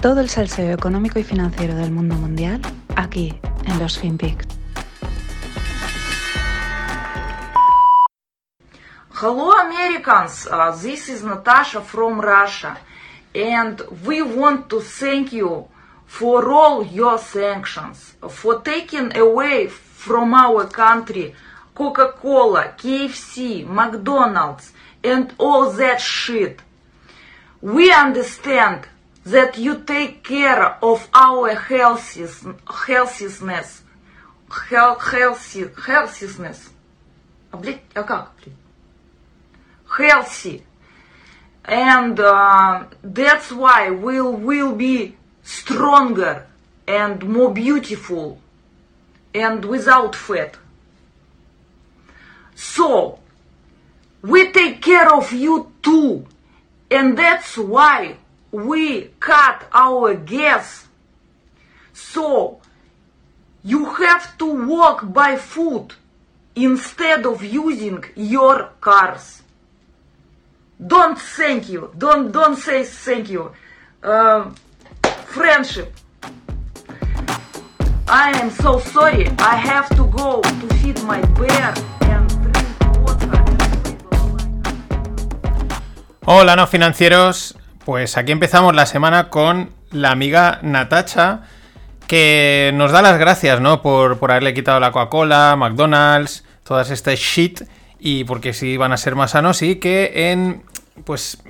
Todo el salseo económico y financiero del mundo mundial aquí en los FinPix. Hello, Americans. Uh, this is Natasha from Russia, and we want to thank you for all your sanctions, for taking away from our country Coca-Cola, KFC, McDonald's, and all that shit. We understand that you take care of our healthiness, healthiness, health, healthy, healthiness. А, блядь, а как, блядь? Healthy. And uh, that's why we'll, will be stronger and more beautiful and without fat. So, we take care of you too. And that's why we cut our gas. So, you have to walk by foot instead of using your cars. Don't thank you. Don't don't say thank you. Uh, friendship. I am so sorry. I have to go to feed my bear and drink water. Hola, no financieros. Pues aquí empezamos la semana con la amiga Natacha, que nos da las gracias, ¿no? Por, por haberle quitado la Coca-Cola, McDonald's, todas estas shit, y porque si van a ser más sanos, y que en, pues,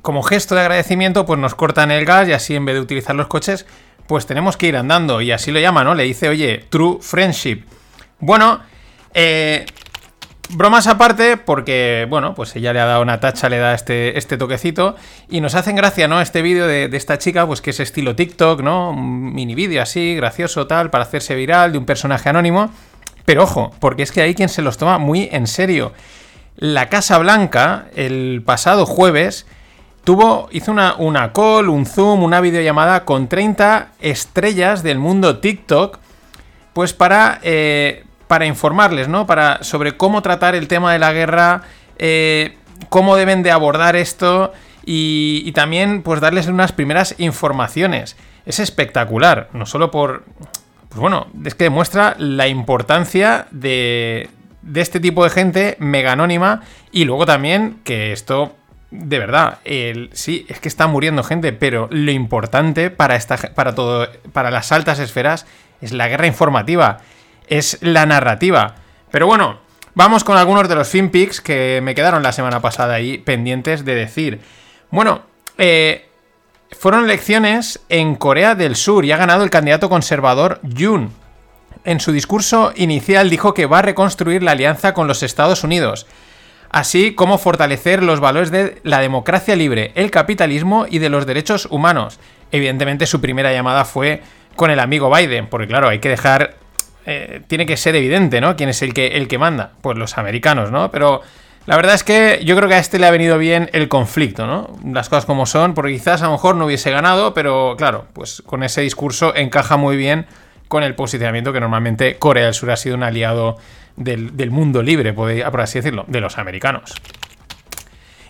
como gesto de agradecimiento, pues nos cortan el gas y así en vez de utilizar los coches, pues tenemos que ir andando, y así lo llama, ¿no? Le dice, oye, true friendship. Bueno, eh, Bromas aparte, porque, bueno, pues ella le ha dado una tacha, le da este, este toquecito. Y nos hacen gracia, ¿no? Este vídeo de, esta chica, pues que es estilo TikTok, ¿no? Un mini vídeo así, gracioso, tal, para hacerse viral, de un personaje anónimo. Pero ojo, porque es que hay quien se los toma muy en serio. La Casa Blanca, el pasado jueves, tuvo, hizo una, una call, un zoom, una videollamada con 30 estrellas del mundo TikTok, pues para, eh, para informarles, ¿no? Para, sobre cómo tratar el tema de la guerra, eh, cómo deben de abordar esto y, también pues darles unas primeras informaciones. Es espectacular, no solo por... Pues bueno, es que demuestra la importancia de, de este tipo de gente mega anónima y luego también que esto de verdad, el, sí, es que está muriendo gente, pero lo importante para, esta, para, todo, para las altas esferas es la guerra informativa, es la narrativa. Pero bueno, vamos con algunos de los finpics que me quedaron la semana pasada ahí pendientes de decir. Bueno, eh, fueron elecciones en Corea del Sur y ha ganado el candidato conservador Yoon. En su discurso inicial dijo que va a reconstruir la alianza con los Estados Unidos así como fortalecer los valores de la democracia libre, el capitalismo y de los derechos humanos. Evidentemente su primera llamada fue con el amigo Biden, porque claro, hay que dejar... eh, tiene que ser evidente, ¿no? ¿Quién es el que, el que manda? Pues los americanos, ¿no? Pero la verdad es que yo creo que a este le ha venido bien el conflicto, ¿no? Las cosas como son, porque quizás a lo mejor no hubiese ganado, pero claro, pues con ese discurso encaja muy bien con el posicionamiento que normalmente Corea del Sur ha sido un aliado del, del mundo libre, por así decirlo, de los americanos.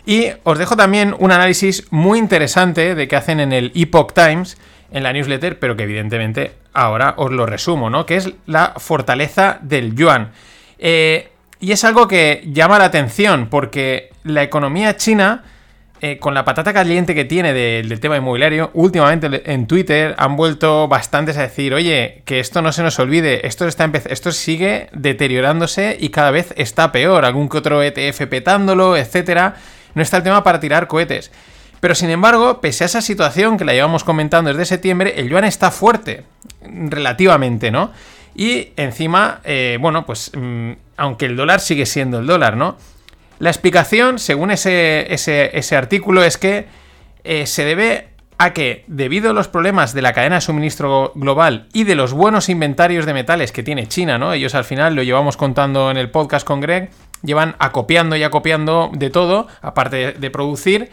Y os dejo también un análisis muy interesante de que hacen en el Epoch Times, en la newsletter, pero que evidentemente ahora os lo resumo, ¿no? Que es la fortaleza del yuan. Eh, y es algo que llama la atención, porque la economía china, eh, con la patata caliente que tiene de- del tema inmobiliario, últimamente en Twitter han vuelto bastantes a decir, oye, que esto no se nos olvide, esto, está esto sigue deteriorándose y cada vez está peor, algún que otro ETF petándolo, etcétera. No está el tema para tirar cohetes. Pero sin embargo, pese a esa situación que la llevamos comentando desde septiembre, el yuan está fuerte, relativamente, ¿no? Y encima, eh, bueno, pues mm, aunque el dólar sigue siendo el dólar, ¿no? La explicación, según ese, ese, ese artículo, es que eh, se debe a que, debido a los problemas de la cadena de suministro global y de los buenos inventarios de metales que tiene China, ¿no? Ellos al final lo llevamos contando en el podcast con Greg, llevan acopiando y acopiando de todo, aparte de, de producir.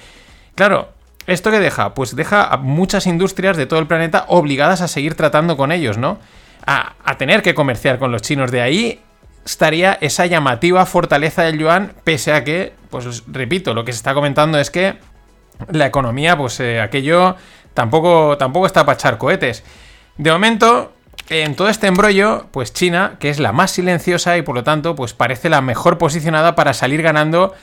Claro, ¿esto qué deja? Pues deja a muchas industrias de todo el planeta obligadas a seguir tratando con ellos, ¿no? A, tener que comerciar con los chinos. De ahí estaría esa llamativa fortaleza del yuan, pese a que, pues repito, lo que se está comentando es que la economía, pues eh, aquello tampoco, tampoco está para echar cohetes. De momento, en todo este embrollo, pues China, que es la más silenciosa y por lo tanto, pues parece la mejor posicionada para salir ganando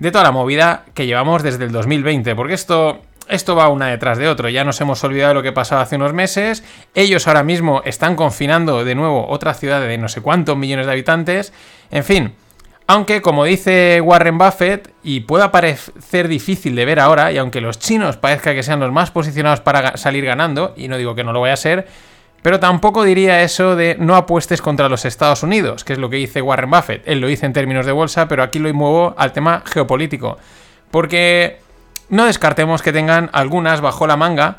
de toda la movida que llevamos desde el 2020. Porque esto, esto va una detrás de otro. Ya nos hemos olvidado de lo que pasaba hace unos meses. Ellos ahora mismo están confinando de nuevo otra ciudad de no sé cuántos millones de habitantes. En fin. Aunque, como dice Warren Buffett, y pueda parecer difícil de ver ahora, y aunque los chinos parezca que sean los más posicionados para salir ganando, y no digo que no lo vaya a ser, pero tampoco diría eso de no apuestes contra los Estados Unidos, que es lo que dice Warren Buffett. Él lo dice en términos de bolsa, pero aquí lo muevo al tema geopolítico. Porque no descartemos que tengan algunas bajo la manga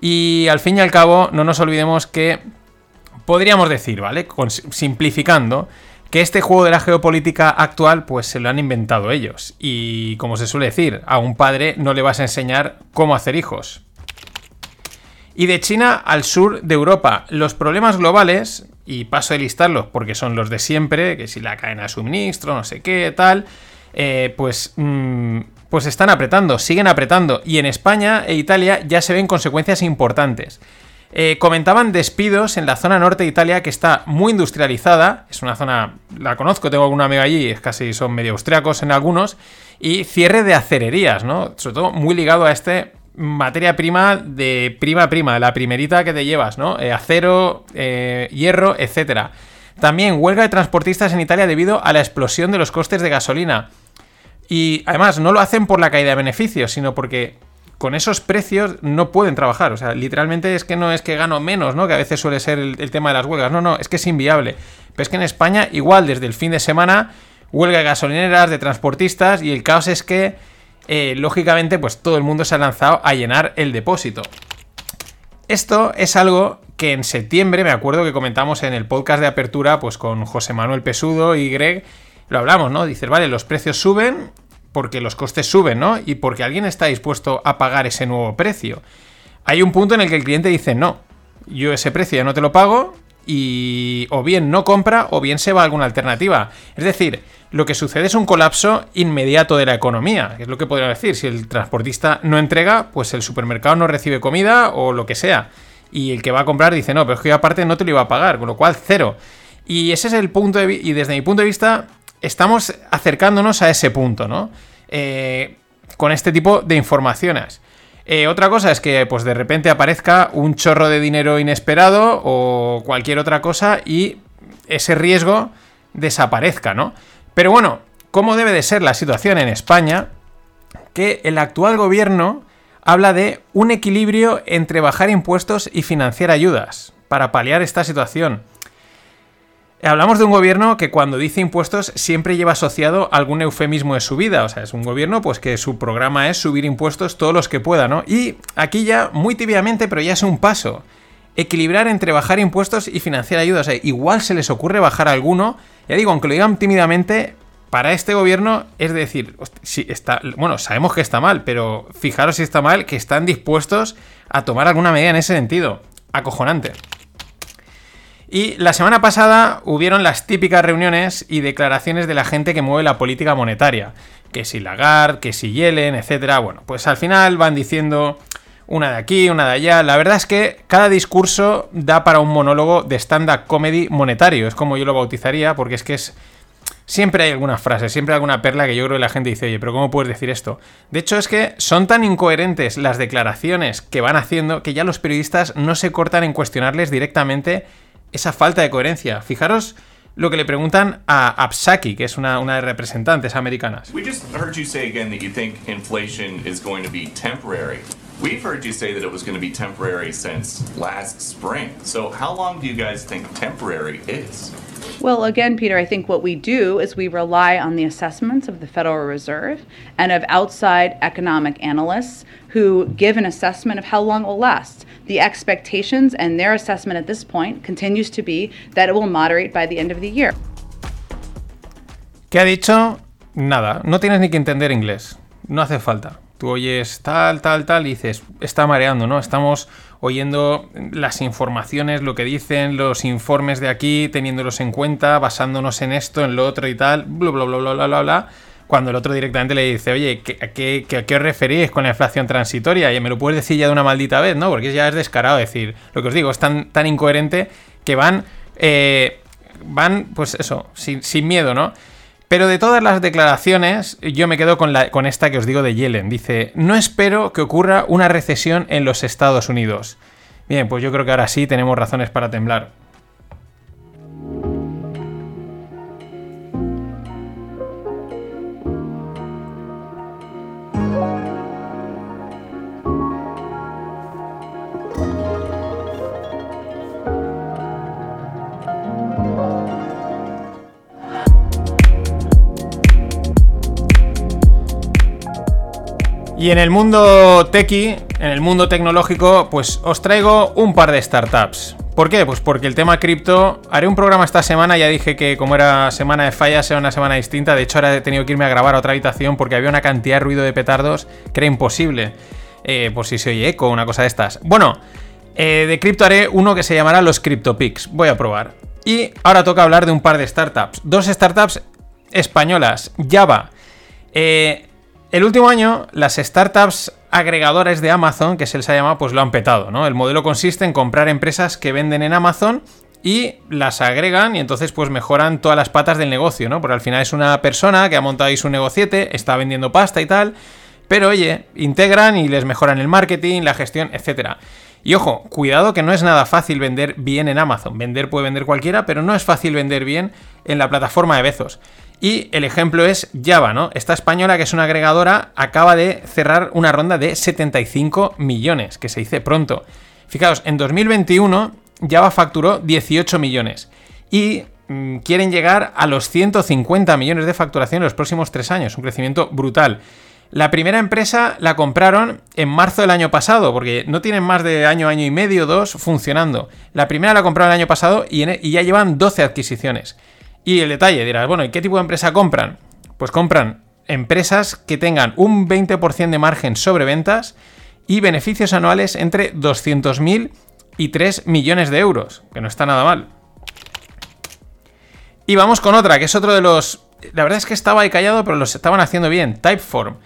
y al fin y al cabo no nos olvidemos que podríamos decir, ¿vale? simplificando, que este juego de la geopolítica actual pues se lo han inventado ellos. Y como se suele decir, a un padre no le vas a enseñar cómo hacer hijos. Y de China al sur de Europa, los problemas globales, y paso a listarlos porque son los de siempre, que si la cadena de suministro, no sé qué, tal, eh, pues, mm, pues están apretando, siguen apretando. Y en España e Italia ya se ven consecuencias importantes. Eh, comentaban despidos en la zona norte de Italia que está muy industrializada. Es una zona, la conozco, tengo alguna amiga allí, es casi son medio austriacos en algunos. Y cierre de acererías, ¿no? Sobre todo muy ligado a este materia prima de prima prima, la primerita que te llevas, ¿no? Eh, acero, eh, hierro, etcétera. También huelga de transportistas en Italia debido a la explosión de los costes de gasolina. Y además no lo hacen por la caída de beneficios, sino porque con esos precios no pueden trabajar. O sea, literalmente es que no es que gano menos, ¿no? Que a veces suele ser el, el tema de las huelgas. No, no, es que es inviable. Pero es que en España, igual desde el fin de semana, huelga de gasolineras, de transportistas, y el caos es que eh, lógicamente, pues todo el mundo se ha lanzado a llenar el depósito. Esto es algo que en septiembre, me acuerdo que comentamos en el podcast de apertura, pues con José Manuel Pesudo y Greg, lo hablamos, ¿no? Dices, vale, los precios suben porque los costes suben, ¿no? Y porque alguien está dispuesto a pagar ese nuevo precio. Hay un punto en el que el cliente dice, no, yo ese precio ya no te lo pago y o bien no compra o bien se va a alguna alternativa. Es decir, lo que sucede es un colapso inmediato de la economía, que es lo que podría decir. Si el transportista no entrega, pues el supermercado no recibe comida o lo que sea. Y el que va a comprar dice, no, pero es que yo aparte no te lo iba a pagar, con lo cual cero. Y ese es el punto de y desde mi punto de vista estamos acercándonos a ese punto, ¿no? Eh, con este tipo de informaciones. Eh, otra cosa es que pues de repente aparezca un chorro de dinero inesperado o cualquier otra cosa y ese riesgo desaparezca, ¿no? Pero bueno, ¿cómo debe de ser la situación en España? Que el actual gobierno habla de un equilibrio entre bajar impuestos y financiar ayudas para paliar esta situación. Hablamos de un gobierno que cuando dice impuestos siempre lleva asociado algún eufemismo de su vida. O sea, es un gobierno pues que su programa es subir impuestos todos los que pueda, ¿no? Y aquí ya, muy tibiamente, pero ya es un paso. Equilibrar entre bajar impuestos y financiar ayudas. O sea, igual se les ocurre bajar alguno ya digo, aunque lo digan tímidamente, para este gobierno es decir, si está, bueno, sabemos que está mal, pero fijaros si está mal, que están dispuestos a tomar alguna medida en ese sentido. Acojonante. Y la semana pasada hubieron las típicas reuniones y declaraciones de la gente que mueve la política monetaria. Que si Lagarde, que si Yellen, etcétera. Bueno, pues al final van diciendo una de aquí, una de allá. La verdad es que cada discurso da para un monólogo de stand-up comedy monetario, es como yo lo bautizaría, porque es que es... Siempre hay alguna frase, siempre hay alguna perla que yo creo que la gente dice, oye, pero ¿cómo puedes decir esto? De hecho, es que son tan incoherentes las declaraciones que van haciendo que ya los periodistas no se cortan en cuestionarles directamente esa falta de coherencia. Fijaros lo que le preguntan a Absaki, que es una, una de representantes americanas. We just heard you say again that you think inflation is going to be temporary. We've heard you say that it was going to be temporary since last spring. So, how long do you guys think temporary is? Well, again, Peter, I think what we do is we rely on the assessments of the Federal Reserve and of outside economic analysts who give an assessment of how long it will last. The expectations and their assessment at this point continues to be that it will moderate by the end of the year. ¿Qué ha dicho? Nada, no tienes ni que entender inglés. No hace falta. Tú oyes tal, tal, tal y dices, está mareando, ¿no? Estamos oyendo las informaciones, lo que dicen, los informes de aquí, teniéndolos en cuenta, basándonos en esto, en lo otro y tal, bla, bla, bla, bla, bla, bla, bla. cuando el otro directamente le dice, oye, ¿qué, qué, qué, qué os referís con la inflación transitoria? Y me lo puedes decir ya de una maldita vez, ¿no? Porque ya es descarado decir, lo que os digo, es tan, tan incoherente que van, eh, van, pues eso, sin, sin miedo, ¿no? Pero de todas las declaraciones, yo me quedo con, esta que os digo de Yellen. Dice, no espero que ocurra una recesión en los Estados Unidos. Bien, pues yo creo que ahora sí tenemos razones para temblar. Y en el mundo tequi, en el mundo tecnológico, pues os traigo un par de startups. ¿Por qué? Pues porque el tema cripto. Haré un programa esta semana, ya dije que como era semana de fallas, era una semana distinta. De hecho, ahora he tenido que irme a grabar a otra habitación porque había una cantidad de ruido de petardos que era imposible. Eh, por si se oye eco, una cosa de estas. Bueno, eh, de cripto haré uno que se llamará los CryptoPix. Voy a probar. Y ahora toca hablar de un par de startups. Dos startups españolas. Java. Eh, el último año, las startups agregadores de Amazon, que se les ha llamado, pues lo han petado, ¿no? El modelo consiste en comprar empresas que venden en Amazon y las agregan y entonces pues mejoran todas las patas del negocio, ¿no? Porque al final es una persona que ha montado ahí su negociete, está vendiendo pasta y tal, pero oye, integran y les mejoran el marketing, la gestión, etcétera. Y ojo, cuidado que no es nada fácil vender bien en Amazon. Vender puede vender cualquiera, pero no es fácil vender bien en la plataforma de Bezos. Y el ejemplo es Java, ¿no? Esta española, que es una agregadora, acaba de cerrar una ronda de 75 millones, que se dice pronto. Fijaos, en 2021 Java facturó 18 millones. Y mm, quieren llegar a los 150 millones de facturación en los próximos tres años. Un crecimiento brutal. La primera empresa la compraron en marzo del año pasado, porque no tienen más de año, año y medio, dos funcionando. La primera la compraron el año pasado y, y ya llevan 12 adquisiciones. Y el detalle, dirás, bueno, ¿y qué tipo de empresa compran? Pues compran empresas que tengan un 20% de margen sobre ventas y beneficios anuales entre 200.000 y 3 millones de euros, que no está nada mal. Y vamos con otra, que es otro de los... La verdad es que estaba ahí callado, pero los estaban haciendo bien. Typeform.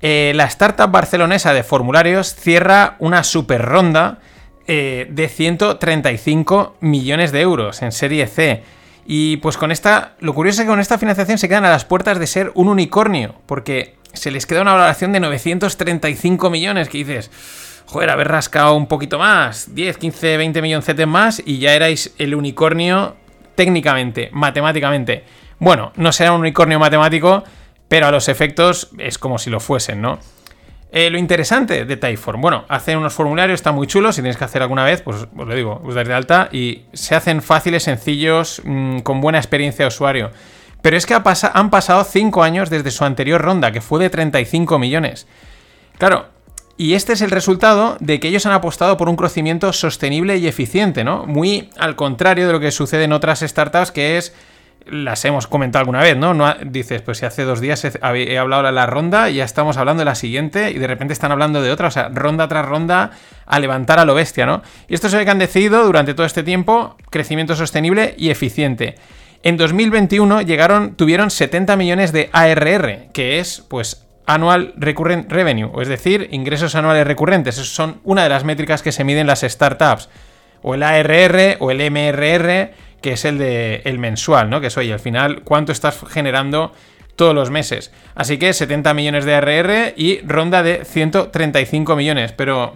Eh, la startup barcelonesa de formularios cierra una super ronda eh, de 135 millones de euros en serie C. Y pues con esta, lo curioso es que con esta financiación se quedan a las puertas de ser un unicornio, porque se les queda una valoración de 935 millones, que dices, joder, haber rascado un poquito más, 10, 15, 20 millones más y ya erais el unicornio técnicamente, matemáticamente. Bueno, no será un unicornio matemático, pero a los efectos es como si lo fuesen, ¿no? Eh, lo interesante de Typeform, bueno, hacen unos formularios, están muy chulos, si tienes que hacer alguna vez, pues os lo digo, os dais de alta y se hacen fáciles, sencillos, mmm, con buena experiencia de usuario. Pero es que han pasado 5 años desde su anterior ronda, que fue de 35 millones. Claro, y este es el resultado de que ellos han apostado por un crecimiento sostenible y eficiente, ¿no? Muy al contrario de lo que sucede en otras startups, que es las hemos comentado alguna vez, ¿no? no dices, pues si hace dos días he, hablado de la ronda ya estamos hablando de la siguiente y de repente están hablando de otra, o sea, ronda tras ronda a levantar a lo bestia, ¿no? Y esto es lo que han decidido durante todo este tiempo, crecimiento sostenible y eficiente. En 2021 llegaron, tuvieron 70 millones de ARR, que es, pues, Annual Recurrent Revenue, es decir, ingresos anuales recurrentes. Esas son una de las métricas que se miden las startups. O el ARR o el MRR que es el de el mensual, ¿no? Que es, oye, al final, ¿cuánto estás generando todos los meses? Así que 70 millones de ARR y ronda de 135 millones. Pero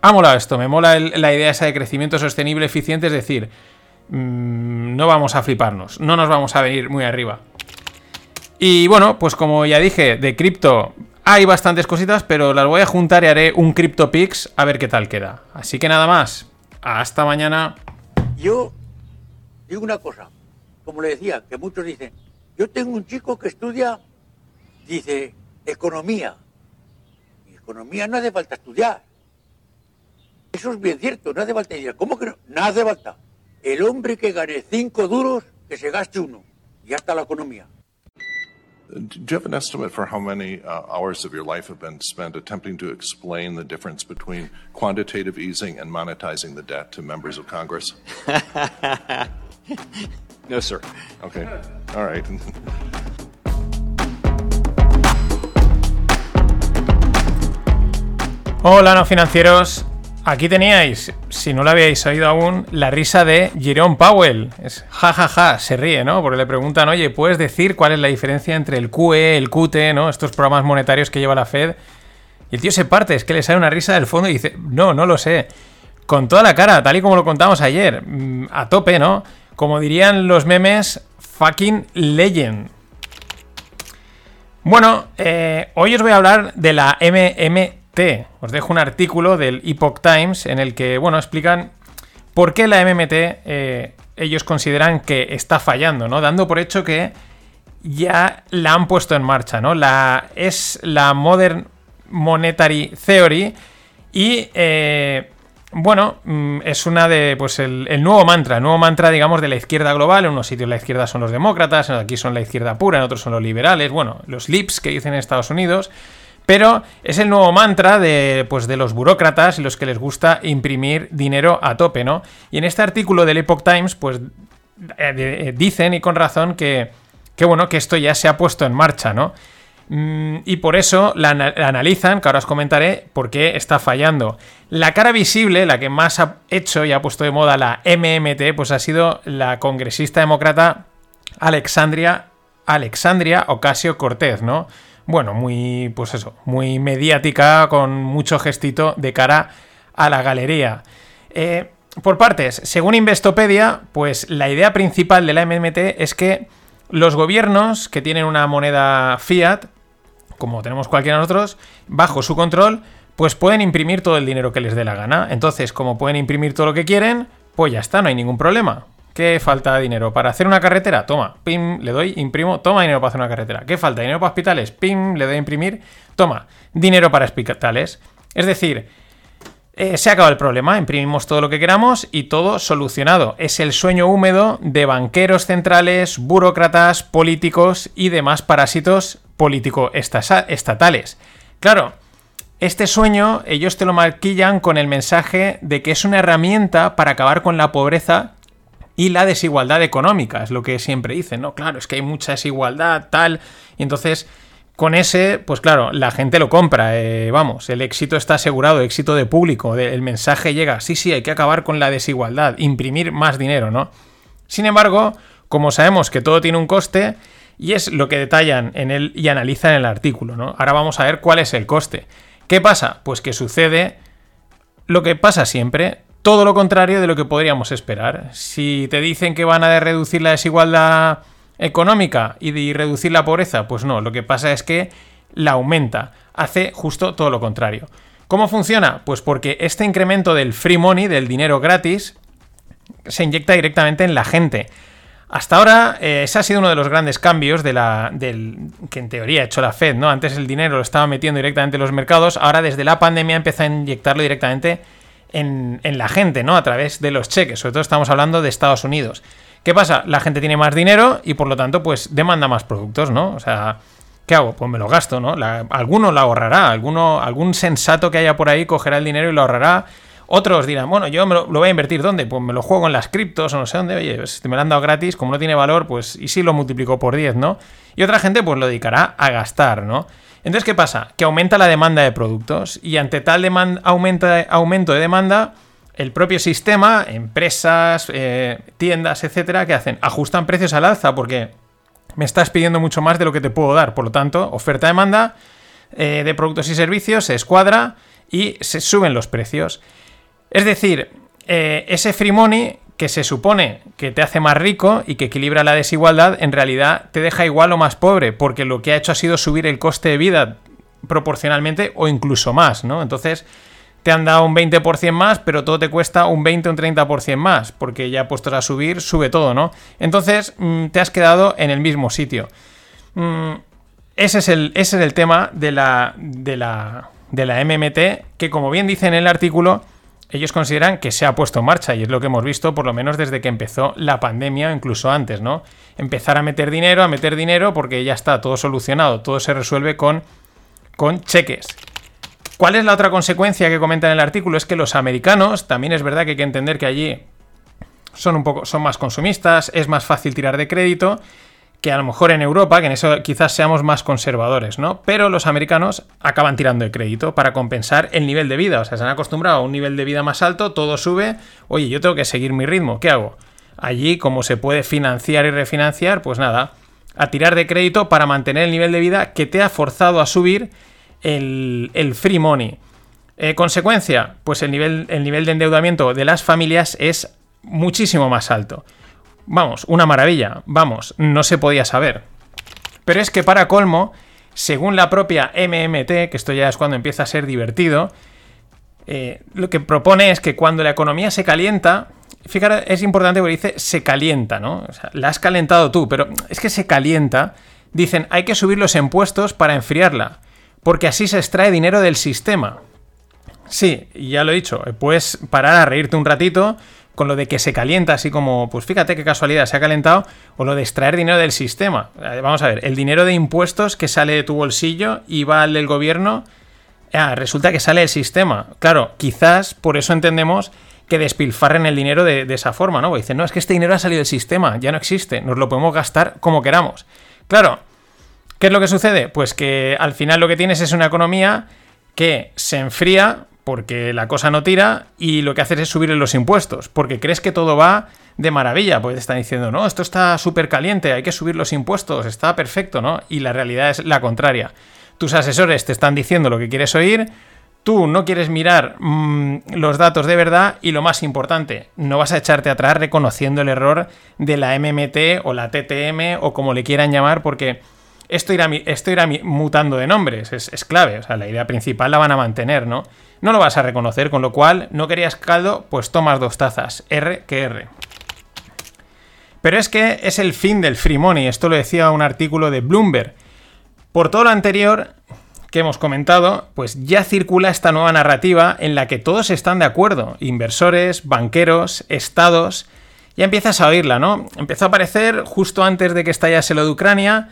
ha molado esto, me mola la idea esa de crecimiento sostenible, eficiente, es decir, mmm, no vamos a fliparnos, no nos vamos a venir muy arriba. Y bueno, pues como ya dije, de cripto hay bastantes cositas, pero las voy a juntar y haré un CryptoPix a ver qué tal queda. Así que nada más, hasta mañana. Yo digo una cosa, como le decía, que muchos dicen, yo tengo un chico que estudia, dice, economía. Y economía no hace falta estudiar. Eso es bien cierto, no hace falta estudiar. ¿Cómo que no? No hace falta. El hombre que gane cinco duros, que se gaste uno. Y ya está la economía. Do you have an estimate for how many uh, hours of your life have been spent attempting to explain the difference between quantitative easing and monetizing the debt to members of Congress? no, sir. Okay. All right. Hola, no financieros. Aquí teníais, si no lo habíais oído aún, la risa de Jerome Powell. Es ja, ja, ja, se ríe, ¿no? Porque le preguntan, oye, ¿puedes decir cuál es la diferencia entre el QE, el QT, ¿no? Estos programas monetarios que lleva la Fed. Y el tío se parte, es que le sale una risa del fondo y dice, no, no lo sé. Con toda la cara, tal y como lo contamos ayer, mm, a tope, ¿no? Como dirían los memes, fucking legend. Bueno, eh, hoy os voy a hablar de la MMT. Os dejo un artículo del Epoch Times en el que, bueno, explican por qué la MMT eh, ellos consideran que está fallando, ¿no? Dando por hecho que ya la han puesto en marcha, ¿no? La, es la Modern Monetary Theory y eh, bueno, mm, es una de, pues el, nuevo mantra, el nuevo mantra, digamos, de la izquierda global. En unos sitios la izquierda son los demócratas, aquí son la izquierda pura, en otros son los liberales, bueno, los lips que dicen en Estados Unidos. Pero es el nuevo mantra de, pues, de los burócratas y los que les gusta imprimir dinero a tope, ¿no? Y en este artículo del Epoch Times, pues eh, eh, dicen, y con razón, que, que, bueno, que esto ya se ha puesto en marcha, ¿no? Mm, y por eso la, analizan, que ahora os comentaré por qué está fallando. La cara visible, la que más ha hecho y ha puesto de moda la MMT, pues ha sido la congresista demócrata Alexandria, Alexandria Ocasio Cortez, ¿no? Bueno, muy, pues eso, muy mediática, con mucho gestito de cara a la galería. Eh, por partes, según Investopedia, pues la idea principal de la MMT es que los gobiernos que tienen una moneda fiat como tenemos cualquiera de nosotros, bajo su control, pues pueden imprimir todo el dinero que les dé la gana. Entonces, como pueden imprimir todo lo que quieren, pues ya está, no hay ningún problema. ¿Qué falta dinero? ¿Para hacer una carretera? Toma, pim, le doy, imprimo, toma dinero para hacer una carretera. ¿Qué falta? ¿Dinero para hospitales? Pim, le doy a imprimir, toma, dinero para hospitales. Es decir, eh, se acaba el problema, imprimimos todo lo que queramos y todo solucionado. Es el sueño húmedo de banqueros centrales, burócratas, políticos y demás parásitos político-estatales. Claro, este sueño ellos te lo maquillan con el mensaje de que es una herramienta para acabar con la pobreza y la desigualdad económica, es lo que siempre dicen, ¿no? Claro, es que hay mucha desigualdad, tal, y entonces con ese, pues claro, la gente lo compra, eh, vamos, el éxito está asegurado, éxito de público, el mensaje llega, sí, sí, hay que acabar con la desigualdad, imprimir más dinero, ¿no? Sin embargo, como sabemos que todo tiene un coste, y es lo que detallan en el y analizan el artículo, ¿no? Ahora vamos a ver cuál es el coste. ¿Qué pasa? Pues que sucede lo que pasa siempre, todo lo contrario de lo que podríamos esperar. Si te dicen que van a reducir la desigualdad económica y de reducir la pobreza, pues no, lo que pasa es que la aumenta, hace justo todo lo contrario. ¿Cómo funciona? Pues porque este incremento del free money, del dinero gratis, se inyecta directamente en la gente. Hasta ahora, eh, ese ha sido uno de los grandes cambios de la, del, que en teoría ha hecho la Fed, ¿no? Antes el dinero lo estaba metiendo directamente en los mercados, ahora desde la pandemia empieza a inyectarlo directamente en, la gente, ¿no? A través de los cheques, sobre todo estamos hablando de Estados Unidos. ¿Qué pasa? La gente tiene más dinero y por lo tanto, pues demanda más productos, ¿no? O sea, ¿qué hago? Pues me lo gasto, ¿no? alguno lo ahorrará, alguno, algún sensato que haya por ahí cogerá el dinero y lo ahorrará. Otros dirán, bueno, yo me lo, voy a invertir ¿dónde? Pues me lo juego en las criptos o no sé dónde. Oye, si me lo han dado gratis, como no tiene valor, pues y si lo multiplico por 10, ¿no? Y otra gente pues lo dedicará a gastar, ¿no? Entonces, ¿qué pasa? Que aumenta la demanda de productos y ante tal aumenta, aumento de demanda, el propio sistema, empresas, eh, tiendas, etcétera, ¿qué hacen? Ajustan precios al alza porque me estás pidiendo mucho más de lo que te puedo dar. Por lo tanto, oferta-demanda eh, de productos y servicios se escuadra y se suben los precios. Es decir, eh, ese free money que se supone que te hace más rico y que equilibra la desigualdad, en realidad te deja igual o más pobre, porque lo que ha hecho ha sido subir el coste de vida proporcionalmente o incluso más, ¿no? Entonces, te han dado un 20% más, pero todo te cuesta un 20 o un 30% más, porque ya puestos a subir, sube todo, ¿no? Entonces mm, te has quedado en el mismo sitio. Mm, ese, es el, ese es el tema de la, de, la, de la MMT, que como bien dice en el artículo, ellos consideran que se ha puesto en marcha y es lo que hemos visto por lo menos desde que empezó la pandemia o incluso antes, ¿no? Empezar a meter dinero, a meter dinero porque ya está todo solucionado, todo se resuelve con, con cheques. ¿Cuál es la otra consecuencia que comenta en el artículo? Es que los americanos, también es verdad que hay que entender que allí son un poco son más consumistas, es más fácil tirar de crédito. Que a lo mejor en Europa, que en eso quizás seamos más conservadores, ¿no? Pero los americanos acaban tirando de crédito para compensar el nivel de vida. O sea, se han acostumbrado a un nivel de vida más alto, todo sube. Oye, yo tengo que seguir mi ritmo, ¿qué hago? Allí, como se puede financiar y refinanciar, pues nada, a tirar de crédito para mantener el nivel de vida que te ha forzado a subir el, free money. Eh, consecuencia, pues el nivel, el nivel de endeudamiento de las familias es muchísimo más alto. Vamos, una maravilla, vamos, no se podía saber. Pero es que para colmo, según la propia MMT, que esto ya es cuando empieza a ser divertido, eh, lo que propone es que cuando la economía se calienta, fíjate, es importante porque dice se calienta, ¿no? O sea, la has calentado tú, pero es que se calienta. Dicen, hay que subir los impuestos para enfriarla, porque así se extrae dinero del sistema. Sí, ya lo he dicho, puedes parar a reírte un ratito, con lo de que se calienta, así como, pues fíjate qué casualidad, se ha calentado, o lo de extraer dinero del sistema. Eh, vamos a ver, el dinero de impuestos que sale de tu bolsillo y va al del gobierno, ah, resulta que sale del sistema. Claro, quizás por eso entendemos que despilfarren el dinero de, esa forma, ¿no? dicen, no, es que este dinero ha salido del sistema, ya no existe, nos lo podemos gastar como queramos. Claro, ¿qué es lo que sucede? Pues que al final lo que tienes es una economía que se enfría porque la cosa no tira y lo que haces es subirle los impuestos, porque crees que todo va de maravilla, pues están diciendo, no, esto está súper caliente, hay que subir los impuestos, está perfecto, ¿no? Y la realidad es la contraria. Tus asesores te están diciendo lo que quieres oír, tú no quieres mirar mm, los datos de verdad y lo más importante, no vas a echarte atrás reconociendo el error de la MMT o la TTM o como le quieran llamar, porque esto irá, esto irá mutando de nombres, es, es clave, o sea, la idea principal la van a mantener, ¿no? No lo vas a reconocer, con lo cual no querías caldo, pues tomas dos tazas, R que R. Pero es que es el fin del free money, esto lo decía un artículo de Bloomberg. Por todo lo anterior que hemos comentado, pues ya circula esta nueva narrativa en la que todos están de acuerdo, inversores, banqueros, estados, ya empiezas a oírla, ¿no? Empezó a aparecer justo antes de que estallase lo de Ucrania,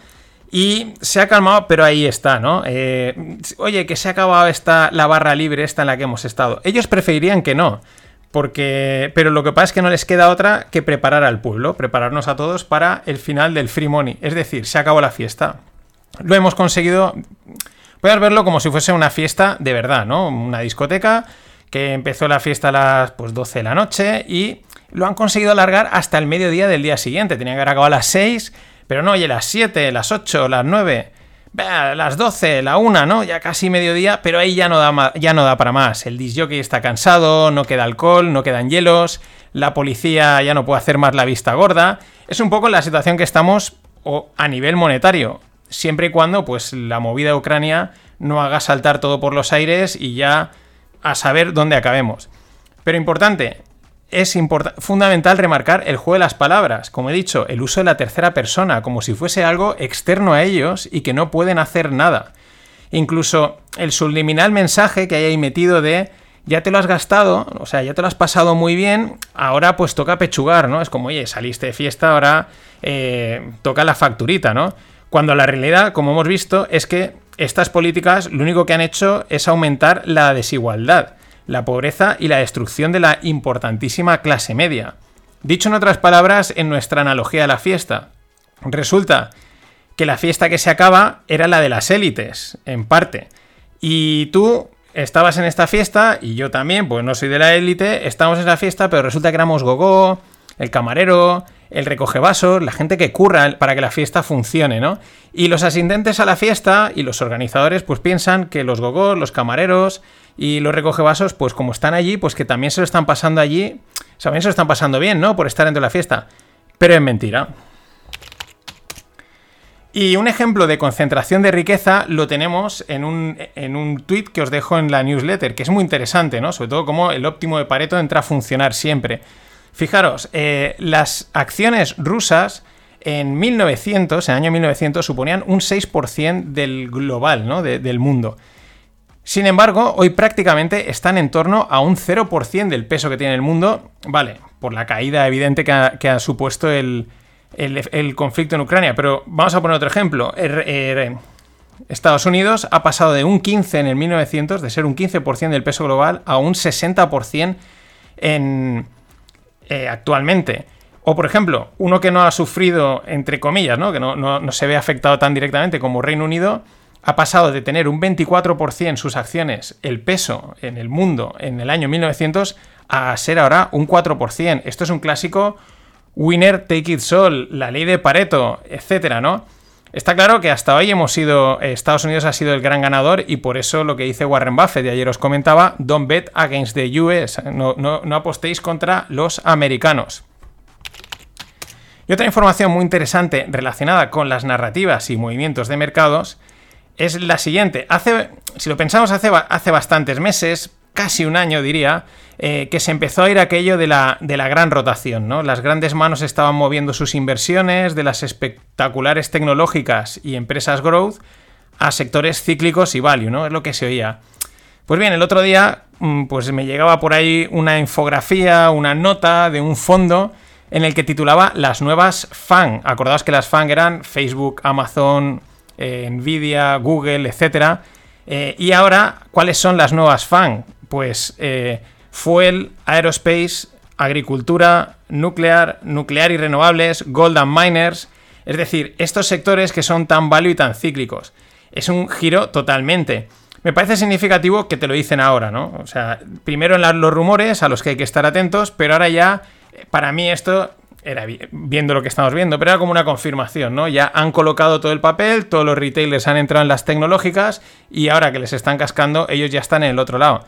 y se ha calmado, pero ahí está, ¿no? Eh, oye, que se ha acabado esta, la barra libre esta en la que hemos estado. Ellos preferirían que no. Porque. Pero lo que pasa es que no les queda otra que preparar al pueblo, prepararnos a todos para el final del free money. Es decir, se acabó la fiesta. Lo hemos conseguido. Puedes verlo como si fuese una fiesta de verdad, ¿no? Una discoteca que empezó la fiesta a las pues, 12 de la noche y lo han conseguido alargar hasta el mediodía del día siguiente. Tenía que haber acabado a las 6 pero no, oye, las 7, las 8, las 9, las 12, la 1, ¿no? Ya casi mediodía, pero ahí ya no da, ya no da para más. El disjockey está cansado, no queda alcohol, no quedan hielos, la policía ya no puede hacer más la vista gorda. Es un poco la situación que estamos a nivel monetario, siempre y cuando pues la movida de Ucrania no haga saltar todo por los aires y ya a saber dónde acabemos. Pero importante, es fundamental remarcar el juego de las palabras, como he dicho, el uso de la tercera persona, como si fuese algo externo a ellos y que no pueden hacer nada. Incluso el subliminal mensaje que hay ahí metido de ya te lo has gastado, o sea, ya te lo has pasado muy bien, ahora pues toca pechugar, ¿no? Es como, oye, saliste de fiesta, ahora eh, toca la facturita, ¿no? Cuando la realidad, como hemos visto, es que estas políticas lo único que han hecho es aumentar la desigualdad la pobreza y la destrucción de la importantísima clase media. Dicho en otras palabras, en nuestra analogía de la fiesta, resulta que la fiesta que se acaba era la de las élites, en parte. Y tú estabas en esta fiesta, y yo también, pues no soy de la élite, estamos en esa fiesta, pero resulta que éramos gogó, el camarero, el recoge vasos, la gente que curra para que la fiesta funcione, ¿no? Y los asistentes a la fiesta y los organizadores pues piensan que los gogos, los camareros, y los recogevasos, pues como están allí, pues que también se lo están pasando allí, también se lo están pasando bien, ¿no? Por estar dentro de la fiesta. Pero es mentira. Y un ejemplo de concentración de riqueza lo tenemos en un, en un tweet que os dejo en la newsletter, que es muy interesante, ¿no? Sobre todo cómo el óptimo de Pareto entra a funcionar siempre. Fijaros, eh, las acciones rusas en 1900, en el año 1900, suponían un 6% del global, ¿no? del mundo. Sin embargo, hoy prácticamente están en torno a un 0% del peso que tiene el mundo, vale, por la caída evidente que ha, supuesto el, conflicto en Ucrania. Pero vamos a poner otro ejemplo. Er, er, Estados Unidos ha pasado de un 15 en el 1900, de ser un 15% del peso global, a un 60% en, eh, actualmente. O, por ejemplo, uno que no ha sufrido, entre comillas, ¿no? que no, no se ve afectado tan directamente como Reino Unido, ha pasado de tener un 24% sus acciones, el peso en el mundo en el año 1900, a ser ahora un 4%. Esto es un clásico winner take it all, la ley de Pareto, etcétera, ¿no? Está claro que hasta hoy hemos sido, Estados Unidos ha sido el gran ganador y por eso lo que dice Warren Buffett, y ayer os comentaba, don't bet against the US, no apostéis contra los americanos. Y otra información muy interesante relacionada con las narrativas y movimientos de mercados es la siguiente. Hace, si lo pensamos hace, hace bastantes meses, casi un año diría, eh, que se empezó a ir aquello de la, de la gran rotación, ¿no? Las grandes manos estaban moviendo sus inversiones de las espectaculares tecnológicas y empresas growth a sectores cíclicos y value, ¿no? Es lo que se oía. Pues bien, el otro día mm, pues me llegaba por ahí una infografía, una nota de un fondo en el que titulaba Las nuevas FAN. Acordaos que las FAN eran Facebook, Amazon, eh, Nvidia, Google, etc. Eh, y ahora, ¿cuáles son las nuevas FAN? Pues eh, Fuel, Aerospace, Agricultura, Nuclear, Nuclear y Renovables, Gold and Miners. Es decir, estos sectores que son tan value y tan cíclicos. Es un giro totalmente. Me parece significativo que te lo dicen ahora, ¿no? O sea, primero en los rumores a los que hay que estar atentos, pero ahora ya, para mí esto era viendo lo que estamos viendo, pero era como una confirmación, ¿no? Ya han colocado todo el papel, todos los retailers han entrado en las tecnológicas y ahora que les están cascando, ellos ya están en el otro lado.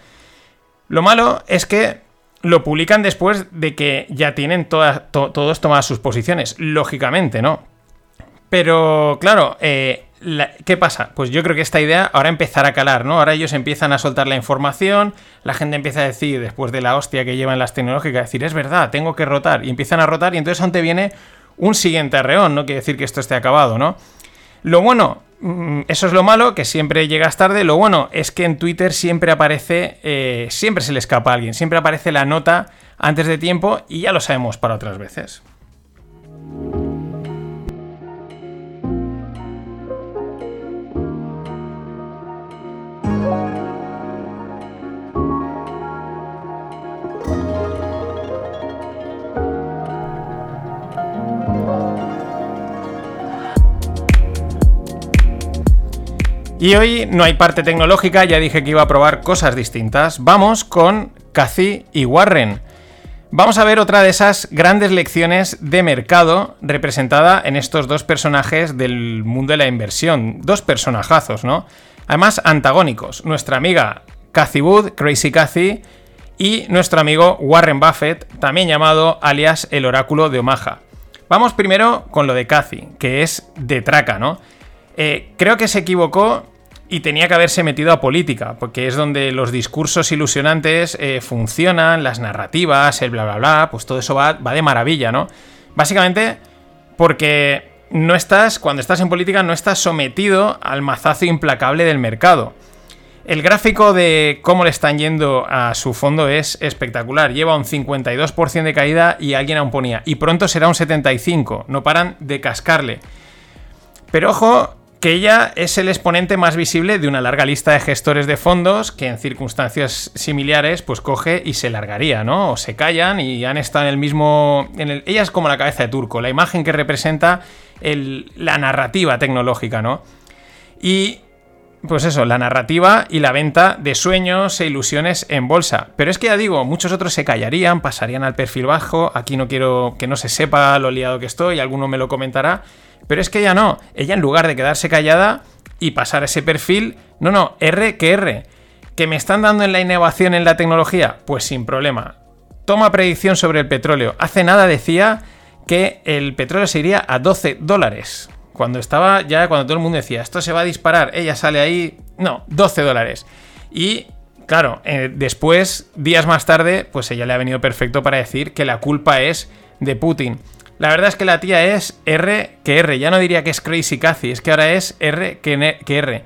Lo malo es que lo publican después de que ya tienen todos tomadas sus posiciones, lógicamente, ¿no? Pero claro, eh, ¿qué pasa? Pues yo creo que esta idea ahora empezará a calar, ¿no? Ahora ellos empiezan a soltar la información, la gente empieza a decir, después de la hostia que llevan las tecnológicas, decir, es verdad, tengo que rotar, y empiezan a rotar, y entonces ante viene un siguiente arreón, no quiere decir que esto esté acabado, ¿no? Lo bueno, mm, eso es lo malo, que siempre llegas tarde, lo bueno es que en Twitter siempre aparece, eh, siempre se le escapa a alguien, siempre aparece la nota antes de tiempo, y ya lo sabemos para otras veces. Y hoy no hay parte tecnológica, ya dije que iba a probar cosas distintas. Vamos con Cathy y Warren. Vamos a ver otra de esas grandes lecciones de mercado representada en estos dos personajes del mundo de la inversión. Dos personajazos, ¿no? Además, antagónicos. Nuestra amiga Cathy Wood, Crazy Cathy, y nuestro amigo Warren Buffett, también llamado alias el oráculo de Omaha. Vamos primero con lo de Cathy, que es de traca, ¿no? Eh, creo que se equivocó y tenía que haberse metido a política, porque es donde los discursos ilusionantes eh, funcionan, las narrativas, el bla bla bla, pues todo eso va, va de maravilla, ¿no? Básicamente porque no estás, cuando estás en política, no estás sometido al mazazo implacable del mercado. El gráfico de cómo le están yendo a su fondo es espectacular. Lleva un 52% de caída y alguien aún ponía. Y pronto será un 75%. No paran de cascarle. Pero ojo, que ella es el exponente más visible de una larga lista de gestores de fondos que en circunstancias similares pues coge y se largaría, ¿no? O se callan y han estado en el mismo... Ella es como la cabeza de turco, la imagen que representa la narrativa tecnológica, ¿no? Y pues eso, la narrativa y la venta de sueños e ilusiones en bolsa. Pero es que ya digo, muchos otros se callarían, pasarían al perfil bajo, aquí no quiero que no se sepa lo liado que estoy, alguno me lo comentará, pero es que ella no. Ella en lugar de quedarse callada y pasar ese perfil, no, no, R que R. ¿Que me están dando en la innovación en la tecnología? Pues sin problema. Toma predicción sobre el petróleo. Hace nada decía que el petróleo se iría a 12 dólares. Cuando estaba ya, cuando todo el mundo decía, esto se va a disparar, ella sale ahí, no, 12 dólares. Y claro, eh, después, días más tarde, pues ella le ha venido perfecto para decir que la culpa es de Putin. La verdad es que la tía es R que R. Ya no diría que es Crazy Cathy, es que ahora es R que, R.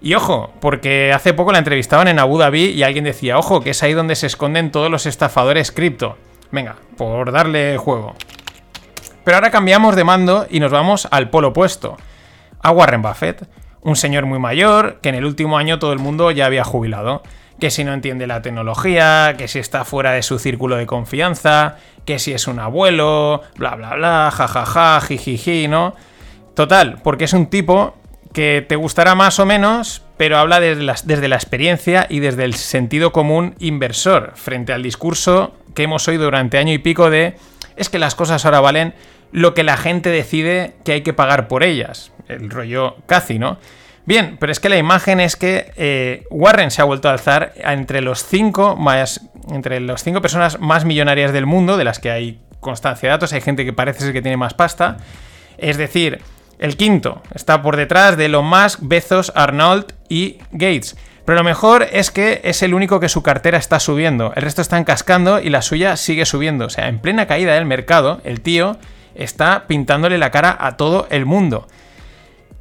Y ojo, porque hace poco la entrevistaban en Abu Dhabi y alguien decía, ojo, que es ahí donde se esconden todos los estafadores cripto. Venga, por darle juego. Pero ahora cambiamos de mando y nos vamos al polo opuesto. A Warren Buffett, un señor muy mayor que en el último año todo el mundo ya había jubilado que si no entiende la tecnología, que si está fuera de su círculo de confianza, que si es un abuelo, bla bla bla, jajaja, jijiji, ¿no? Total, porque es un tipo que te gustará más o menos, pero habla desde la, desde la experiencia y desde el sentido común inversor, frente al discurso que hemos oído durante año y pico de es que las cosas ahora valen lo que la gente decide que hay que pagar por ellas. El rollo casi, ¿no? Bien, pero es que la imagen es que eh, Warren se ha vuelto a alzar entre los cinco más. Entre las cinco personas más millonarias del mundo, de las que hay constancia de datos, hay gente que parece ser que tiene más pasta. Es decir, el quinto está por detrás de Elon Musk, Bezos, Arnold y Gates. Pero lo mejor es que es el único que su cartera está subiendo. El resto están cascando y la suya sigue subiendo. O sea, en plena caída del mercado, el tío está pintándole la cara a todo el mundo.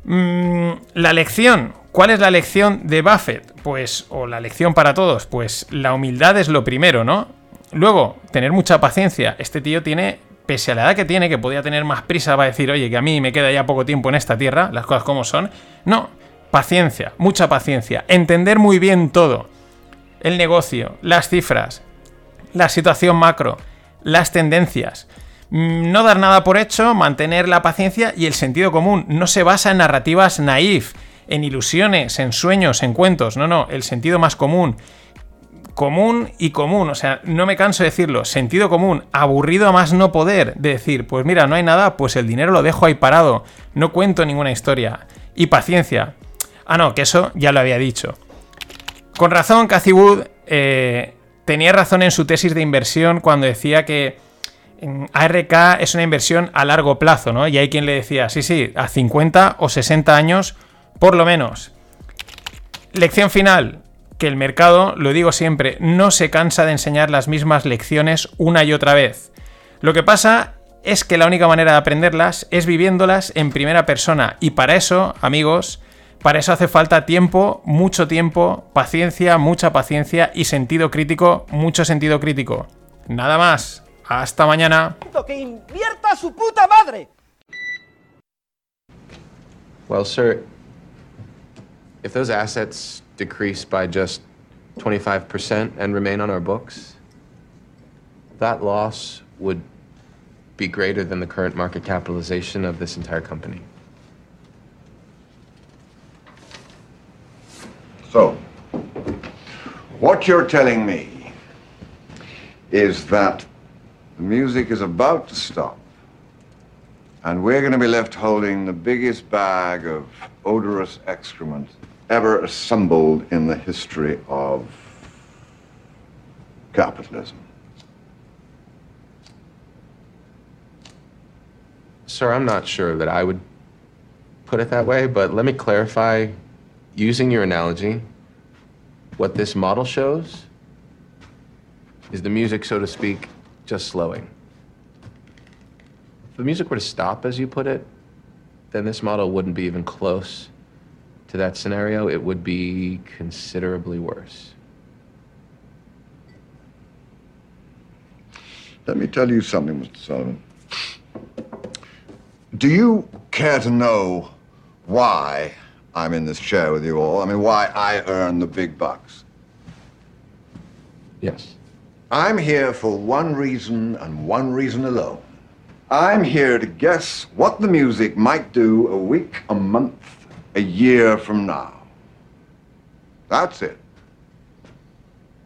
Mm, la lección. ¿Cuál es la lección de Buffett? Pues, o la lección para todos, pues la humildad es lo primero, ¿no? Luego, tener mucha paciencia. Este tío tiene, pese a la edad que tiene, que podía tener más prisa, va a decir, oye, que a mí me queda ya poco tiempo en esta tierra, las cosas como son. No, paciencia, mucha paciencia. Entender muy bien todo. El negocio, las cifras, la situación macro, las tendencias. Mm, no dar nada por hecho, mantener la paciencia y el sentido común. No se basa en narrativas naif, en ilusiones, en sueños, en cuentos. No, no, el sentido más común. Común y común, o sea, no me canso de decirlo, sentido común, aburrido a más no poder, de decir, pues mira, no hay nada, pues el dinero lo dejo ahí parado, no cuento ninguna historia. Y paciencia. Ah, no, que eso ya lo había dicho. Con razón, Cathy Wood eh, tenía razón en su tesis de inversión cuando decía que ARK es una inversión a largo plazo, ¿no? Y hay quien le decía, sí, sí, a 50 o 60 años por lo menos. Lección final, que el mercado, lo digo siempre, no se cansa de enseñar las mismas lecciones una y otra vez. Lo que pasa es que la única manera de aprenderlas es viviéndolas en primera persona. Y para eso, amigos, para eso hace falta tiempo, mucho tiempo, paciencia, mucha paciencia y sentido crítico, mucho sentido crítico. Nada más. Hasta mañana. ¡Que invierta su puta madre! Well, sir, if those assets decrease by just 25% and remain on our books, that loss would be greater than the current market capitalization of this entire company. So, what you're telling me is that the music is about to stop, and we're going to be left holding the biggest bag of odorous excrement ever assembled in the history of capitalism. Sir, I'm not sure that I would put it that way, but let me clarify using your analogy. What this model shows is the music, so to speak, just slowing. If the music were to stop, as you put it, then this model wouldn't be even close to that scenario. It would be considerably worse. Let me tell you something, Mr. Sullivan. Do you care to know why I'm in this chair with you all? I mean, why I earn the big bucks? Yes. I'm here for one reason and one reason alone. I'm here to guess what the music might do a week, a month, a year from now. That's it.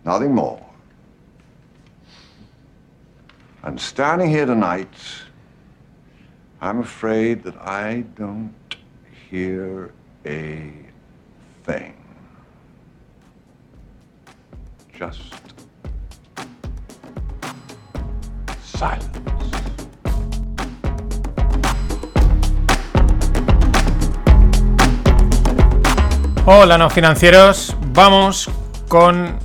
Nothing more. I'm standing here tonight, I'm afraid that I don't hear a thing. Just Hola, no financieros. Vamos con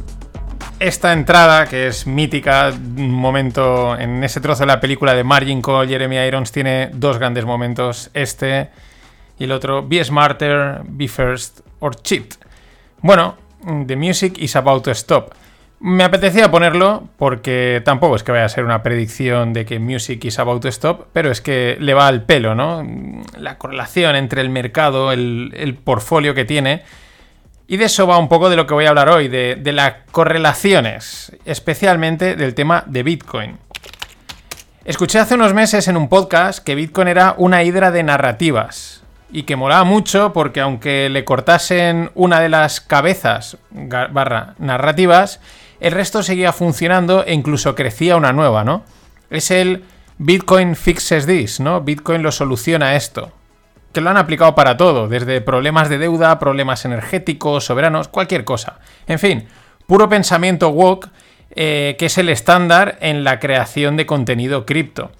esta entrada que es mítica, un momento en ese trozo de la película de Margin Call, Jeremy Irons tiene dos grandes momentos, este y el otro, Be Smarter, Be First or Cheat. Bueno, The Music is about to stop. Me apetecía ponerlo porque tampoco es que vaya a ser una predicción de que Music is about to stop, pero es que le va al pelo, ¿no? La correlación entre el mercado, el, el portfolio que tiene Y de eso va un poco de lo que voy a hablar hoy, de, de las correlaciones, especialmente del tema de Bitcoin. Escuché hace unos meses en un podcast que Bitcoin era una hidra de narrativas y que molaba mucho porque aunque le cortasen una de las cabezas barra narrativas, el resto seguía funcionando e incluso crecía una nueva, ¿no? Es el Bitcoin fixes this, ¿no? Bitcoin lo soluciona esto. Que lo han aplicado para todo, desde problemas de deuda, problemas energéticos, soberanos, cualquier cosa. En fin, puro pensamiento woke, eh, que es el estándar en la creación de contenido cripto.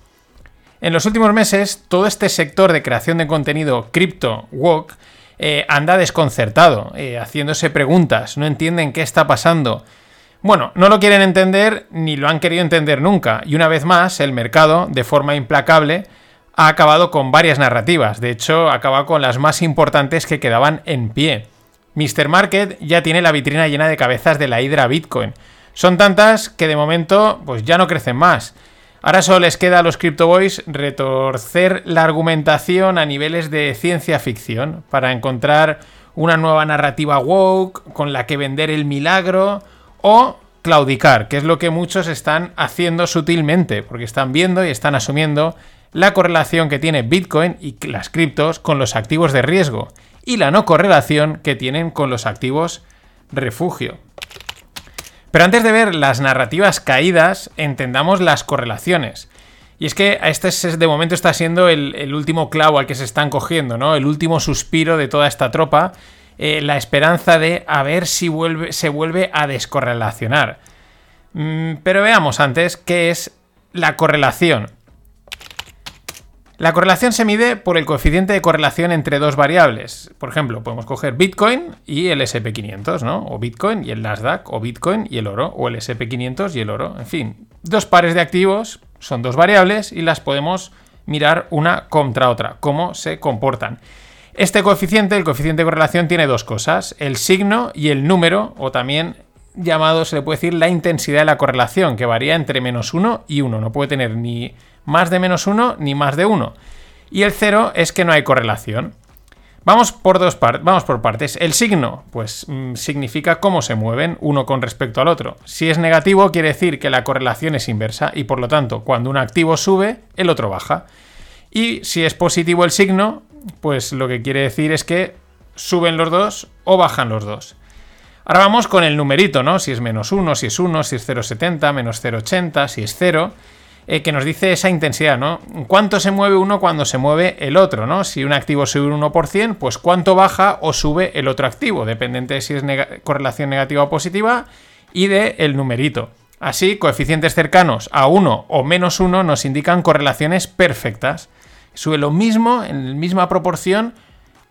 En los últimos meses, todo este sector de creación de contenido cripto woke eh, anda desconcertado, eh, haciéndose preguntas, no entienden qué está pasando. Bueno, no lo quieren entender ni lo han querido entender nunca, y una vez más, el mercado, de forma implacable, ha acabado con varias narrativas, de hecho, acaba con las más importantes que quedaban en pie. Mr. Market ya tiene la vitrina llena de cabezas de la hidra Bitcoin. Son tantas que de momento pues ya no crecen más. Ahora solo les queda a los Crypto Boys retorcer la argumentación a niveles de ciencia ficción para encontrar una nueva narrativa woke con la que vender el milagro o claudicar, que es lo que muchos están haciendo sutilmente, porque están viendo y están asumiendo la correlación que tiene Bitcoin y las criptos con los activos de riesgo y la no correlación que tienen con los activos refugio. Pero antes de ver las narrativas caídas, entendamos las correlaciones. Y es que este es, de momento está siendo el, último clavo al que se están cogiendo, ¿no? El último suspiro de toda esta tropa. Eh, la esperanza de a ver si se vuelve a descorrelacionar. Mm, pero veamos antes qué es la correlación. La correlación se mide por el coeficiente de correlación entre dos variables. Por ejemplo, podemos coger Bitcoin y el SP500, ¿no? O Bitcoin y el Nasdaq, o Bitcoin y el oro, o el SP500 y el oro. En fin, dos pares de activos son dos variables y las podemos mirar una contra otra, cómo se comportan. Este coeficiente, el coeficiente de correlación, tiene dos cosas, el signo y el número, o también llamado, se le puede decir, la intensidad de la correlación, que varía entre menos 1 y 1. No puede tener ni más de menos 1 ni más de 1. Y el 0 es que no hay correlación. Vamos por dos partes, vamos por partes. El signo, pues mm, significa cómo se mueven uno con respecto al otro. Si es negativo, quiere decir que la correlación es inversa y por lo tanto, cuando un activo sube, el otro baja. Y si es positivo el signo, pues lo que quiere decir es que suben los dos o bajan los dos. Ahora vamos con el numerito, ¿no? Si es menos 1, si es 1, si es 0,70, menos 0,80, si es 0. Eh, que nos dice esa intensidad, ¿no? ¿Cuánto se mueve uno cuando se mueve el otro, ¿no? Si un activo sube un 1%, pues cuánto baja o sube el otro activo, dependiente de si es correlación negativa o positiva y de el numerito. Así, coeficientes cercanos a 1 o menos 1 nos indican correlaciones perfectas. Sube lo mismo, en la misma proporción,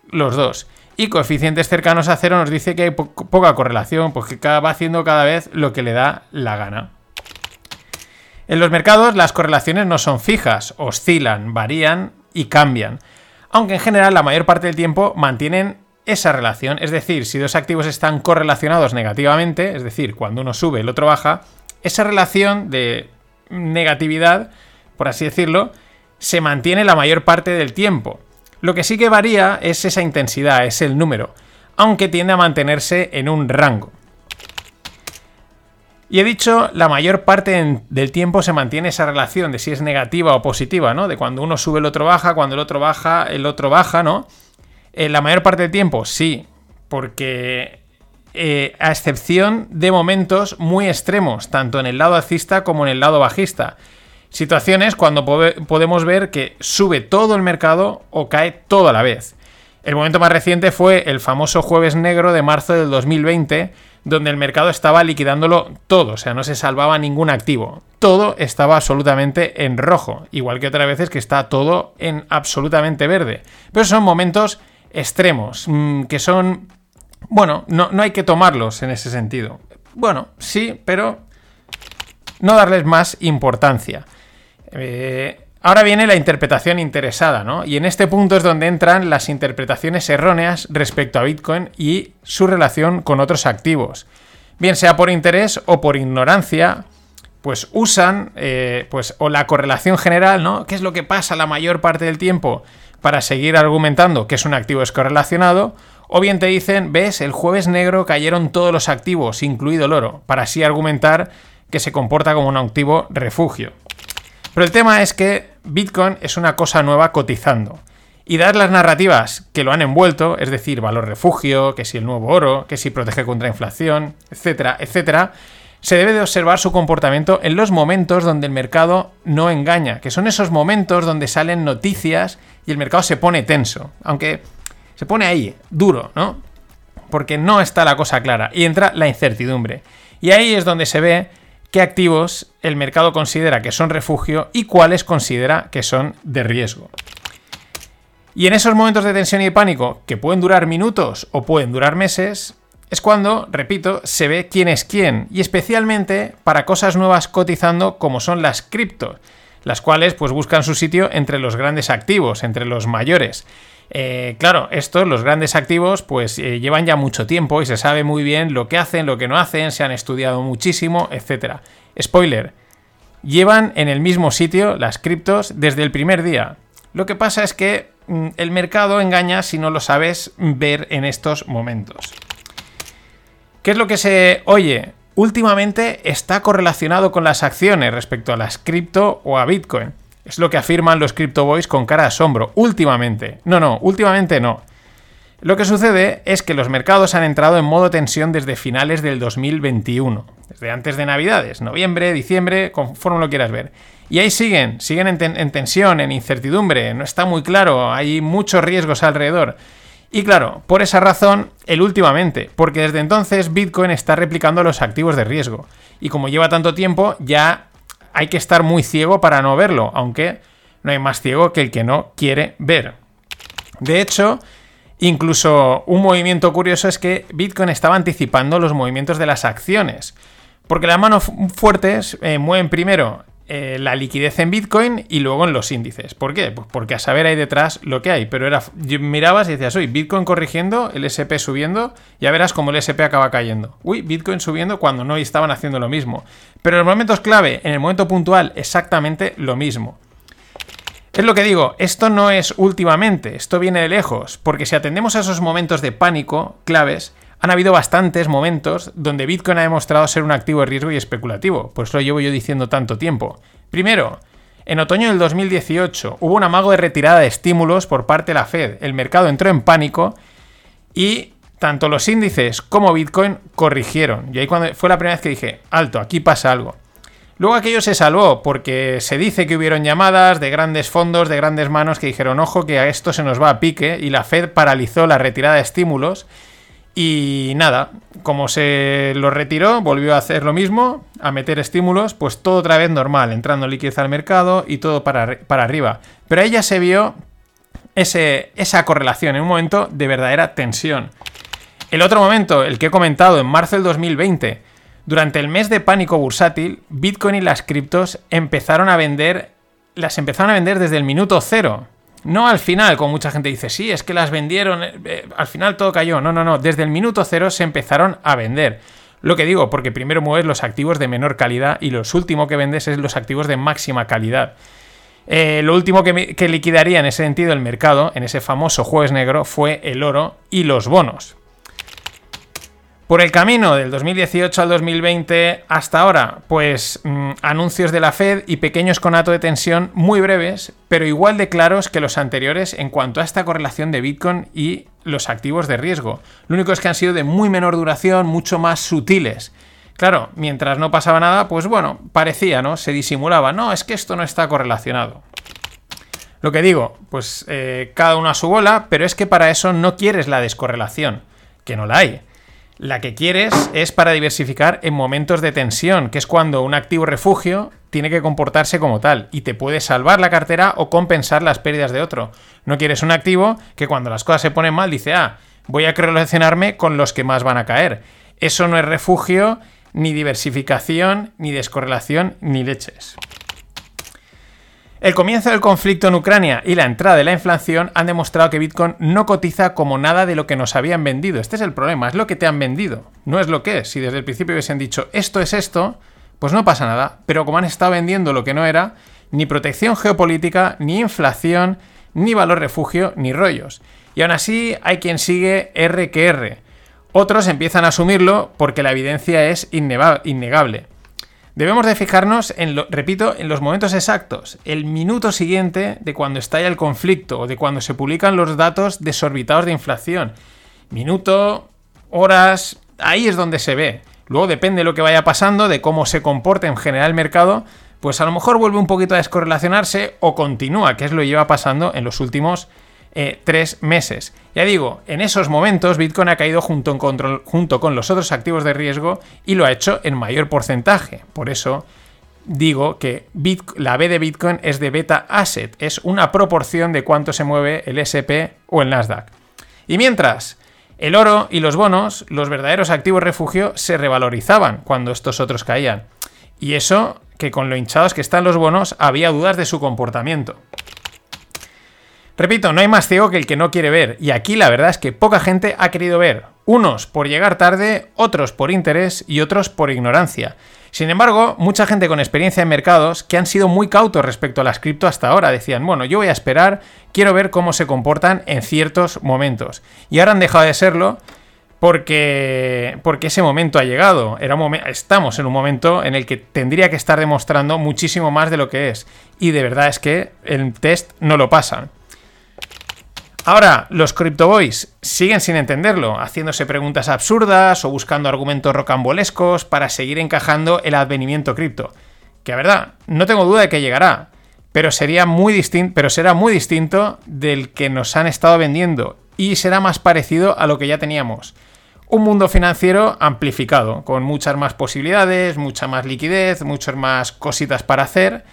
los dos. Y coeficientes cercanos a 0 nos dice que hay poca correlación, pues que va haciendo cada vez lo que le da la gana. En los mercados las correlaciones no son fijas, oscilan, varían y cambian, aunque en general la mayor parte del tiempo mantienen esa relación, es decir, si dos activos están correlacionados negativamente, es decir, cuando uno sube el otro baja, esa relación de negatividad, por así decirlo, se mantiene la mayor parte del tiempo. Lo que sí que varía es esa intensidad, es el número, aunque tiende a mantenerse en un rango. Y he dicho, la mayor parte del tiempo se mantiene esa relación de si es negativa o positiva, ¿no? De cuando uno sube el otro baja, cuando el otro baja, el otro baja, ¿no? En la mayor parte del tiempo, sí, porque eh, a excepción de momentos muy extremos, tanto en el lado alcista como en el lado bajista. Situaciones cuando podemos ver que sube todo el mercado o cae todo a la vez. El momento más reciente fue el famoso jueves negro de marzo del 2020, donde el mercado estaba liquidándolo todo, o sea, no se salvaba ningún activo. Todo estaba absolutamente en rojo, igual que otras veces que está todo en absolutamente verde. Pero son momentos extremos, mm, que son... Bueno, no, no hay que tomarlos en ese sentido. Bueno, sí, pero no darles más importancia. Eh, Ahora viene la interpretación interesada, ¿no? Y en este punto es donde entran las interpretaciones erróneas respecto a Bitcoin y su relación con otros activos. Bien sea por interés o por ignorancia, pues usan, eh, pues, o la correlación general, ¿no? ¿Qué es lo que pasa la mayor parte del tiempo para seguir argumentando que es un activo descorrelacionado? O bien te dicen, ves, el jueves negro cayeron todos los activos, incluido el oro, para así argumentar que se comporta como un activo refugio. Pero el tema es que Bitcoin es una cosa nueva cotizando. Y dar las narrativas que lo han envuelto, es decir, valor refugio, que si el nuevo oro, que si protege contra inflación, etcétera, etcétera, se debe de observar su comportamiento en los momentos donde el mercado no engaña, que son esos momentos donde salen noticias y el mercado se pone tenso, aunque se pone ahí, duro, ¿no? Porque no está la cosa clara y entra la incertidumbre. Y ahí es donde se ve qué activos el mercado considera que son refugio y cuáles considera que son de riesgo. Y en esos momentos de tensión y de pánico, que pueden durar minutos o pueden durar meses, es cuando, repito, se ve quién es quién, y especialmente para cosas nuevas cotizando como son las cripto, las cuales pues buscan su sitio entre los grandes activos, entre los mayores. Eh, claro, estos, los grandes activos, pues eh, llevan ya mucho tiempo y se sabe muy bien lo que hacen, lo que no hacen, se han estudiado muchísimo, etc. Spoiler, llevan en el mismo sitio las criptos desde el primer día. Lo que pasa es que mm, el mercado engaña si no lo sabes ver en estos momentos. ¿Qué es lo que se oye? Últimamente está correlacionado con las acciones respecto a las cripto o a Bitcoin. Es lo que afirman los Crypto Boys con cara de asombro. Últimamente. No, no, últimamente no. Lo que sucede es que los mercados han entrado en modo tensión desde finales del 2021, desde antes de Navidades, noviembre, diciembre, conforme lo quieras ver. Y ahí siguen, siguen en, en, tensión, en incertidumbre, no está muy claro, hay muchos riesgos alrededor. Y claro, por esa razón, el últimamente, porque desde entonces Bitcoin está replicando los activos de riesgo. Y como lleva tanto tiempo, ya hay que estar muy ciego para no verlo, aunque no hay más ciego que el que no quiere ver. De hecho, incluso un movimiento curioso es que Bitcoin estaba anticipando los movimientos de las acciones, porque las manos fuertes eh, mueven primero eh, la liquidez en Bitcoin y luego en los índices. ¿Por qué? Pues porque a saber hay detrás lo que hay. Pero era, mirabas y decías, uy, Bitcoin corrigiendo, el SP subiendo, ya verás cómo el SP acaba cayendo. Uy, Bitcoin subiendo cuando no estaban haciendo lo mismo. Pero en los momentos clave, en el momento puntual, exactamente lo mismo. Es lo que digo, esto no es últimamente, esto viene de lejos, porque si atendemos a esos momentos de pánico claves, han habido bastantes momentos donde Bitcoin ha demostrado ser un activo de riesgo y especulativo, por eso lo llevo yo diciendo tanto tiempo. Primero, en otoño del 2018 hubo un amago de retirada de estímulos por parte de la Fed, el mercado entró en pánico y tanto los índices como Bitcoin corrigieron. Y ahí cuando fue la primera vez que dije, alto, aquí pasa algo. Luego aquello se salvó porque se dice que hubieron llamadas de grandes fondos, de grandes manos que dijeron, ojo, que a esto se nos va a pique y la Fed paralizó la retirada de estímulos y nada, como se lo retiró, volvió a hacer lo mismo, a meter estímulos, pues todo otra vez normal, entrando liquidez al mercado y todo para, para arriba. Pero ahí ya se vio ese, esa correlación en un momento de verdadera tensión. El otro momento, el que he comentado en marzo del 2020, durante el mes de pánico bursátil, Bitcoin y las criptos empezaron a vender, las empezaron a vender desde el minuto cero. No al final, como mucha gente dice, sí, es que las vendieron, eh, eh, al final todo cayó. No, no, no, desde el minuto cero se empezaron a vender. Lo que digo, porque primero mueves los activos de menor calidad y los últimos que vendes es los activos de máxima calidad. Eh, lo último que, que liquidaría en ese sentido el mercado, en ese famoso jueves negro, fue el oro y los bonos. Por el camino del 2018 al 2020 hasta ahora, pues mm, anuncios de la Fed y pequeños conatos de tensión muy breves, pero igual de claros que los anteriores en cuanto a esta correlación de Bitcoin y los activos de riesgo. Lo único es que han sido de muy menor duración, mucho más sutiles. Claro, mientras no pasaba nada, pues bueno, parecía, ¿no? Se disimulaba, no, es que esto no está correlacionado. Lo que digo, pues eh, cada uno a su bola, pero es que para eso no quieres la descorrelación, que no la hay. La que quieres es para diversificar en momentos de tensión, que es cuando un activo refugio tiene que comportarse como tal y te puede salvar la cartera o compensar las pérdidas de otro. No quieres un activo que cuando las cosas se ponen mal dice, ah, voy a relacionarme con los que más van a caer. Eso no es refugio, ni diversificación, ni descorrelación, ni leches. El comienzo del conflicto en Ucrania y la entrada de la inflación han demostrado que Bitcoin no cotiza como nada de lo que nos habían vendido. Este es el problema, es lo que te han vendido, no es lo que es. Si desde el principio hubiesen dicho esto es esto, pues no pasa nada. Pero como han estado vendiendo lo que no era, ni protección geopolítica, ni inflación, ni valor refugio, ni rollos. Y aún así hay quien sigue R que R. Otros empiezan a asumirlo porque la evidencia es innegable. Debemos de fijarnos en lo, repito, en los momentos exactos, el minuto siguiente de cuando estalla el conflicto o de cuando se publican los datos desorbitados de inflación. Minuto, horas, ahí es donde se ve. Luego depende de lo que vaya pasando, de cómo se comporte en general el mercado, pues a lo mejor vuelve un poquito a descorrelacionarse o continúa, que es lo que lleva pasando en los últimos eh, tres meses. Ya digo, en esos momentos Bitcoin ha caído junto, en control- junto con los otros activos de riesgo y lo ha hecho en mayor porcentaje. Por eso digo que la B de Bitcoin es de beta asset, es una proporción de cuánto se mueve el SP o el Nasdaq. Y mientras, el oro y los bonos, los verdaderos activos refugio, se revalorizaban cuando estos otros caían. Y eso que con lo hinchados que están los bonos había dudas de su comportamiento. Repito, no hay más ciego que el que no quiere ver, y aquí la verdad es que poca gente ha querido ver. Unos por llegar tarde, otros por interés y otros por ignorancia. Sin embargo, mucha gente con experiencia en mercados que han sido muy cautos respecto a las cripto hasta ahora decían, bueno, yo voy a esperar, quiero ver cómo se comportan en ciertos momentos. Y ahora han dejado de serlo porque, porque ese momento ha llegado. Estamos en un momento en el que tendría que estar demostrando muchísimo más de lo que es. Y de verdad es que el test no lo pasan. Ahora, los Crypto Boys siguen sin entenderlo, haciéndose preguntas absurdas o buscando argumentos rocambolescos para seguir encajando el advenimiento cripto. Que a verdad, no tengo duda de que llegará, pero, sería muy pero será muy distinto del que nos han estado vendiendo y será más parecido a lo que ya teníamos. Un mundo financiero amplificado, con muchas más posibilidades, mucha más liquidez, muchas más cositas para hacer.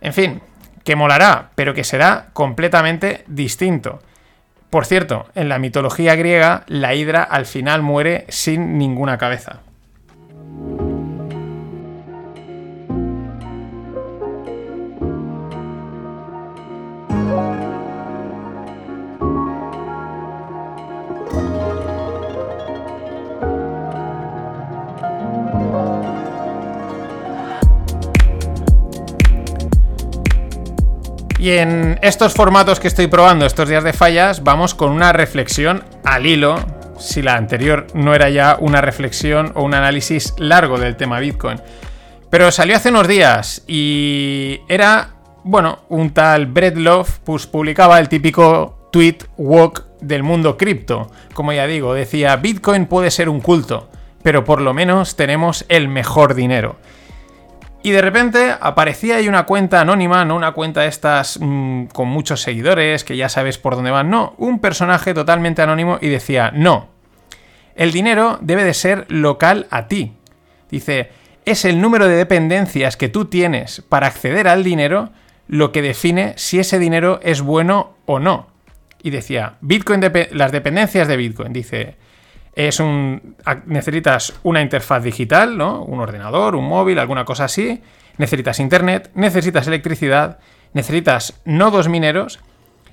En fin, que molará, pero que será completamente distinto. Por cierto, en la mitología griega, la hidra al final muere sin ninguna cabeza. Y en estos formatos que estoy probando estos días de fallas, vamos con una reflexión al hilo, si la anterior no era ya una reflexión o un análisis largo del tema Bitcoin. Pero salió hace unos días y era, bueno, un tal Brett Love pues publicaba el típico tweet walk del mundo cripto. Como ya digo, decía, Bitcoin puede ser un culto, pero por lo menos tenemos el mejor dinero. Y de repente aparecía ahí una cuenta anónima, no una cuenta de estas mm, con muchos seguidores, que ya sabes por dónde van, no, un personaje totalmente anónimo y decía, no, el dinero debe de ser local a ti. Dice, es el número de dependencias que tú tienes para acceder al dinero lo que define si ese dinero es bueno o no. Y decía, Bitcoin las dependencias de Bitcoin, dice, es un necesitas una interfaz digital, ¿no? Un ordenador, un móvil, alguna cosa así. Necesitas internet, necesitas electricidad, necesitas nodos mineros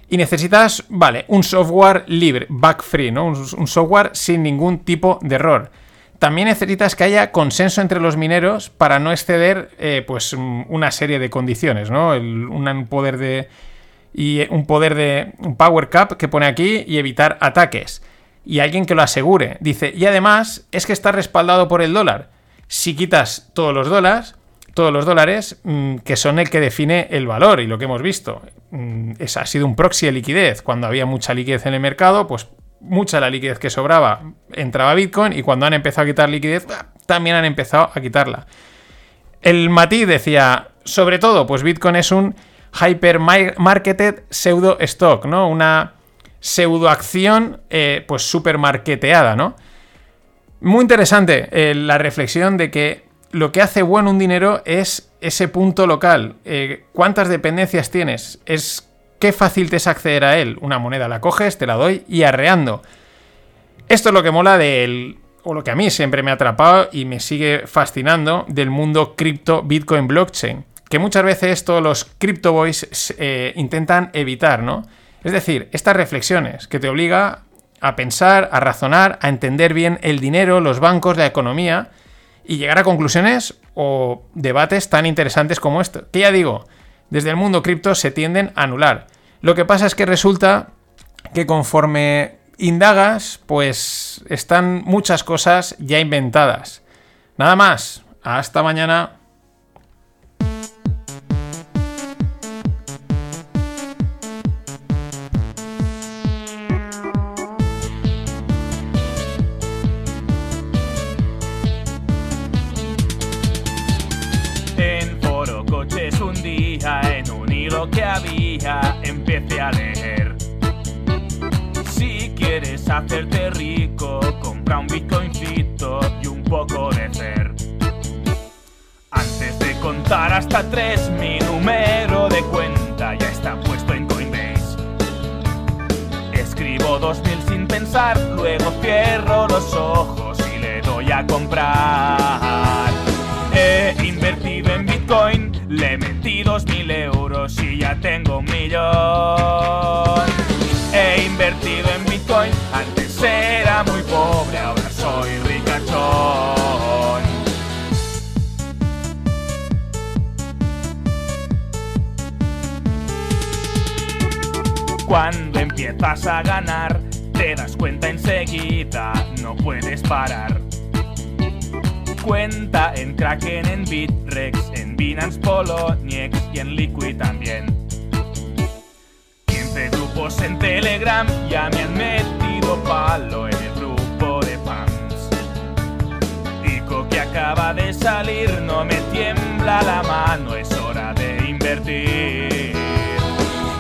y necesitas, vale, un software libre, bug free, ¿no? Un, software sin ningún tipo de error. También necesitas que haya consenso entre los mineros para no exceder, eh, pues, un- una serie de condiciones, ¿no? Un poder de y un poder de un power cap que pone aquí y evitar ataques y alguien que lo asegure. Dice, y además es que está respaldado por el dólar. Si quitas todos los dólares, todos los dólares, mm, que son el que define el valor y lo que hemos visto, mm, es, ha sido un proxy de liquidez. Cuando había mucha liquidez en el mercado, pues mucha de la liquidez que sobraba entraba Bitcoin y cuando han empezado a quitar liquidez, también han empezado a quitarla. El matiz decía, sobre todo, pues Bitcoin es un hyper marketed pseudo stock, ¿no? Una pseudoacción eh, pues súper marketeada, ¿no? Muy interesante eh, la reflexión de que lo que hace bueno un dinero es ese punto local. Eh, ¿Cuántas dependencias tienes? Es qué fácil te es acceder a él. Una moneda la coges, te la doy y arreando. Esto es lo que mola del o lo que a mí siempre me ha atrapado y me sigue fascinando del mundo cripto, Bitcoin, blockchain, que muchas veces todos los crypto boys eh, intentan evitar, ¿no? Es decir, estas reflexiones que te obliga a pensar, a razonar, a entender bien el dinero, los bancos, la economía y llegar a conclusiones o debates tan interesantes como esto. Que ya digo, desde el mundo cripto se tienden a anular. Lo que pasa es que resulta que conforme indagas, pues están muchas cosas ya inventadas. Nada más, hasta mañana. Hacerte rico, compra un bitcoincito y un poco de fer. Antes de contar hasta tres, mi número de cuenta ya está puesto en Coinbase. Escribo 2000 sin pensar, luego cierro los ojos y le doy a comprar. He invertido en Bitcoin, le metí dos mil euros y ya tengo un millón. Empiezas a ganar, te das cuenta enseguida, no puedes parar. Cuenta en Kraken, en Bitrex, en Binance Poloniex y en Liquid también. 15 grupos en Telegram ya me han metido palo en el grupo de fans. Pico que acaba de salir, no me tiembla la mano, es hora de invertir.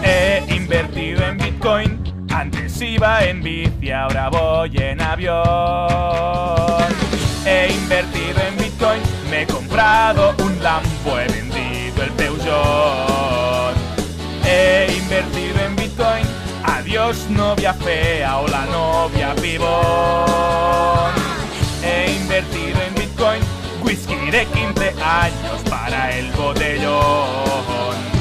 He invertido en Antes iba en bici, ahora voy en avión. He invertido en Bitcoin, me he comprado un Lambo, he vendido el Peugeot. He invertido en Bitcoin, adiós novia fea o la novia pibón. He invertido en Bitcoin, whisky de 15 años para el botellón.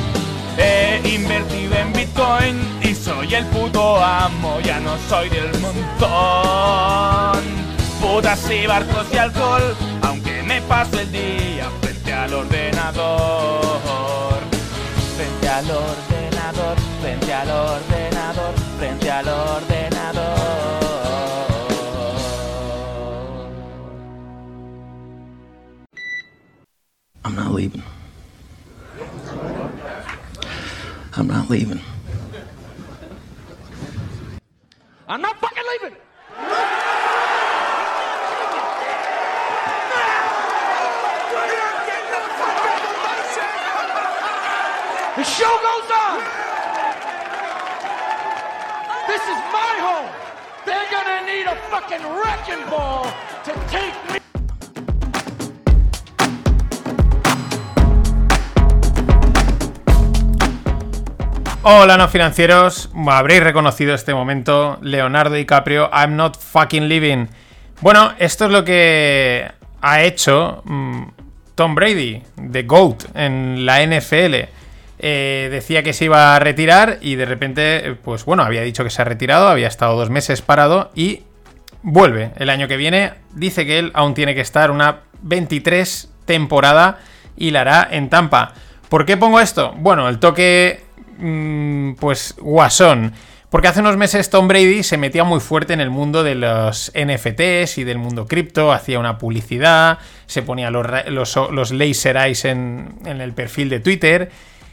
He invertido en Bitcoin y soy el puto amo, ya no soy del montón. Putas y barcos y alcohol, aunque me paso el día frente al ordenador. Frente al ordenador, frente al ordenador, frente al ordenador. I'm not leaving. I'm not leaving. I'm not fucking leaving. The show goes on. This is my home. They're gonna need a fucking wrecking ball to take me. Hola no financieros, habréis reconocido este momento, Leonardo DiCaprio, I'm not fucking living. Bueno, esto es lo que ha hecho mm, Tom Brady, de GOAT, en la NFL. Eh, decía que se iba a retirar y de repente, pues bueno, había dicho que se ha retirado, había estado dos meses parado y vuelve el año que viene. Dice que él aún tiene que estar una 23 temporada y la hará en Tampa. ¿Por qué pongo esto? Bueno, el toque pues guasón. Porque hace unos meses Tom Brady se metía muy fuerte en el mundo de los NFTs y del mundo cripto, hacía una publicidad, se ponía los, los laser eyes en, en el perfil de Twitter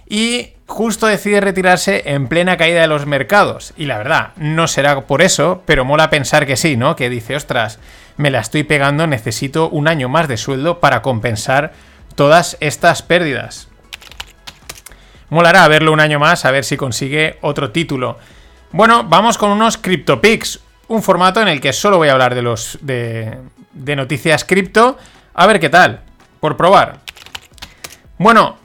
y justo decide retirarse en plena caída de los mercados. Y la verdad, no será por eso, pero mola pensar que sí, ¿no? Que dice, ostras, me la estoy pegando, necesito un año más de sueldo para compensar todas estas pérdidas. Molará verlo un año más, a ver si consigue otro título. Bueno, vamos con unos CryptoPix, un formato en el que solo voy a hablar de los de, de noticias cripto. A ver qué tal, por probar. Bueno,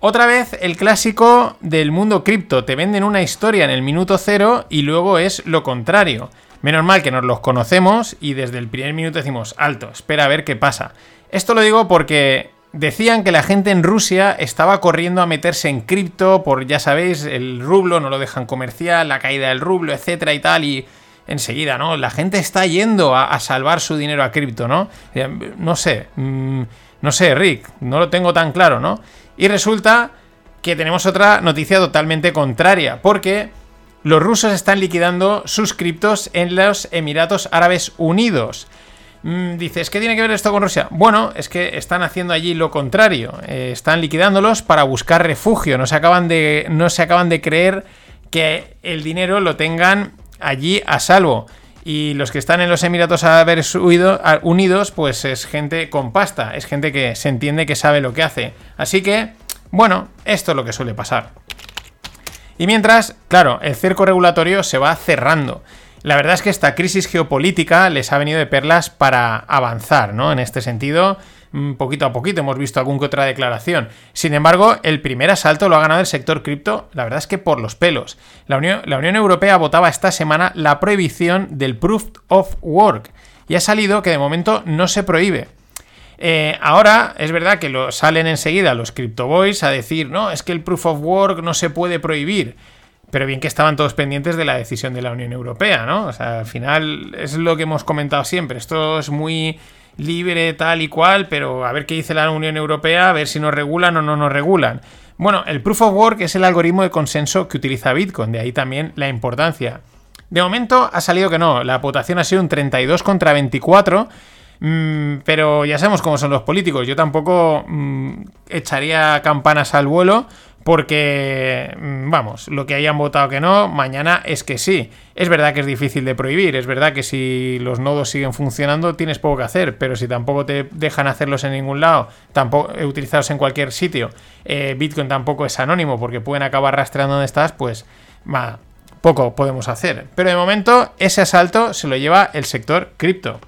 otra vez el clásico del mundo cripto. Te venden una historia en el minuto cero y luego es lo contrario. Menos mal que nos los conocemos y desde el primer minuto decimos, alto, espera a ver qué pasa. Esto lo digo porque decían que la gente en Rusia estaba corriendo a meterse en cripto por, ya sabéis, el rublo, no lo dejan comercial, la caída del rublo, etcétera y tal, y enseguida, ¿no? La gente está yendo a, salvar su dinero a cripto, ¿no? Eh, No sé, mm, no sé, Rick, no lo tengo tan claro, ¿no? Y resulta que tenemos otra noticia totalmente contraria, porque los rusos están liquidando sus criptos en los Emiratos Árabes Unidos. Mm, dices, ¿qué tiene que ver esto con Rusia? Bueno, es que están haciendo allí lo contrario. Eh, están liquidándolos para buscar refugio. No se, acaban de, no se acaban de creer que el dinero lo tengan allí a salvo. Y los que están en los Emiratos Árabes Unidos, pues es gente con pasta, es gente que se entiende que sabe lo que hace. Así que, bueno, esto es lo que suele pasar. Y mientras, claro, el cerco regulatorio se va cerrando. La verdad es que esta crisis geopolítica les ha venido de perlas para avanzar, ¿no? En este sentido, mm, poquito a poquito hemos visto alguna que otra declaración. Sin embargo, el primer asalto lo ha ganado el sector cripto, la verdad es que por los pelos. La Unión, Europea votaba esta semana la prohibición del Proof of Work y ha salido que de momento no se prohíbe. Eh, ahora es verdad que lo, salen enseguida los Crypto Boys a decir, no, es que el Proof of Work no se puede prohibir. Pero bien que estaban todos pendientes de la decisión de la Unión Europea, ¿no? O sea, al final es lo que hemos comentado siempre. Esto es muy libre, tal y cual, pero a ver qué dice la Unión Europea, a ver si nos regulan o no nos regulan. Bueno, el Proof of Work es el algoritmo de consenso que utiliza Bitcoin, de ahí también la importancia. De momento ha salido que no, la votación ha sido un 32 contra 24, mm, pero ya sabemos cómo son los políticos. Yo tampoco mm, echaría campanas al vuelo porque, mm, vamos, lo que hayan votado que no, mañana es que sí. Es verdad que es difícil de prohibir, es verdad que si los nodos siguen funcionando tienes poco que hacer, pero si tampoco te dejan hacerlos en ningún lado, tampoco eh, utilizarlos en cualquier sitio, eh, Bitcoin tampoco es anónimo porque pueden acabar rastreando donde estás, pues poco podemos hacer. Pero de momento ese asalto se lo lleva el sector cripto.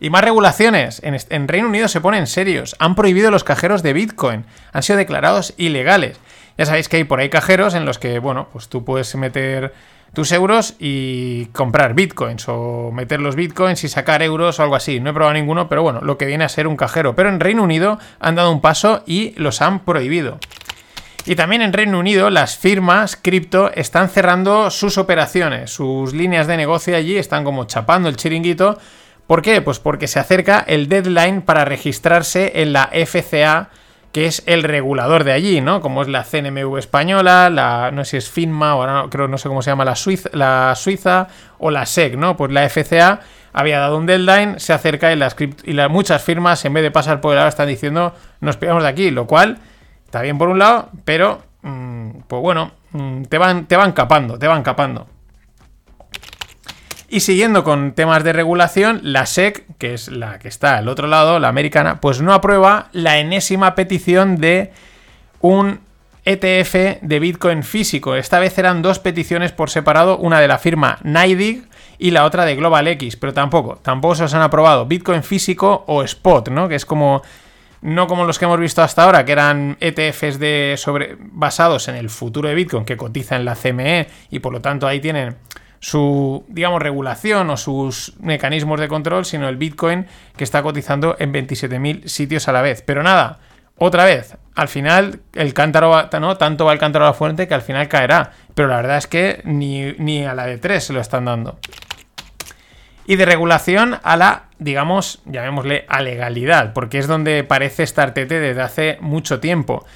Y más regulaciones. En, Reino Unido se ponen serios. Han prohibido los cajeros de Bitcoin. Han sido declarados ilegales. Ya sabéis que hay por ahí cajeros en los que, bueno, pues tú puedes meter tus euros y comprar bitcoins o meter los bitcoins y sacar euros o algo así. No he probado ninguno, pero bueno, lo que viene a ser un cajero. Pero en Reino Unido han dado un paso y los han prohibido. Y también en Reino Unido las firmas cripto están cerrando sus operaciones, sus líneas de negocio allí están como chapando el chiringuito ¿Por qué? Pues porque se acerca el deadline para registrarse en la FCA, que es el regulador de allí, ¿no? Como es la CNMV española, la no sé si es FINMA o no, creo no sé cómo se llama la Suiza, la Suiza o la SEC, ¿no? Pues la FCA había dado un deadline, se acerca y las, y las muchas firmas en vez de pasar por el lado están diciendo nos pegamos de aquí, lo cual está bien por un lado, pero mm, pues bueno, mm, te van te van capando, te van capando. Y siguiendo con temas de regulación, la SEC, que es la que está al otro lado, la americana, pues no aprueba la enésima petición de un ETF de Bitcoin físico. Esta vez eran dos peticiones por separado, una de la firma NYDIG y la otra de Global X, pero tampoco, tampoco se os han aprobado Bitcoin físico o Spot, ¿no? Que es como no como los que hemos visto hasta ahora, que eran ETFs de sobre, basados en el futuro de Bitcoin que cotiza en la CME y por lo tanto ahí tienen su, digamos, regulación o sus mecanismos de control, sino el Bitcoin que está cotizando en 27.000 sitios a la vez. Pero nada, otra vez, al final el cántaro va, tanto va el cántaro a la fuente que al final caerá. Pero la verdad es que ni, ni a la de 3 se lo están dando. Y de regulación a la, digamos, llamémosle a legalidad, porque es donde parece estar Tete desde hace mucho tiempo.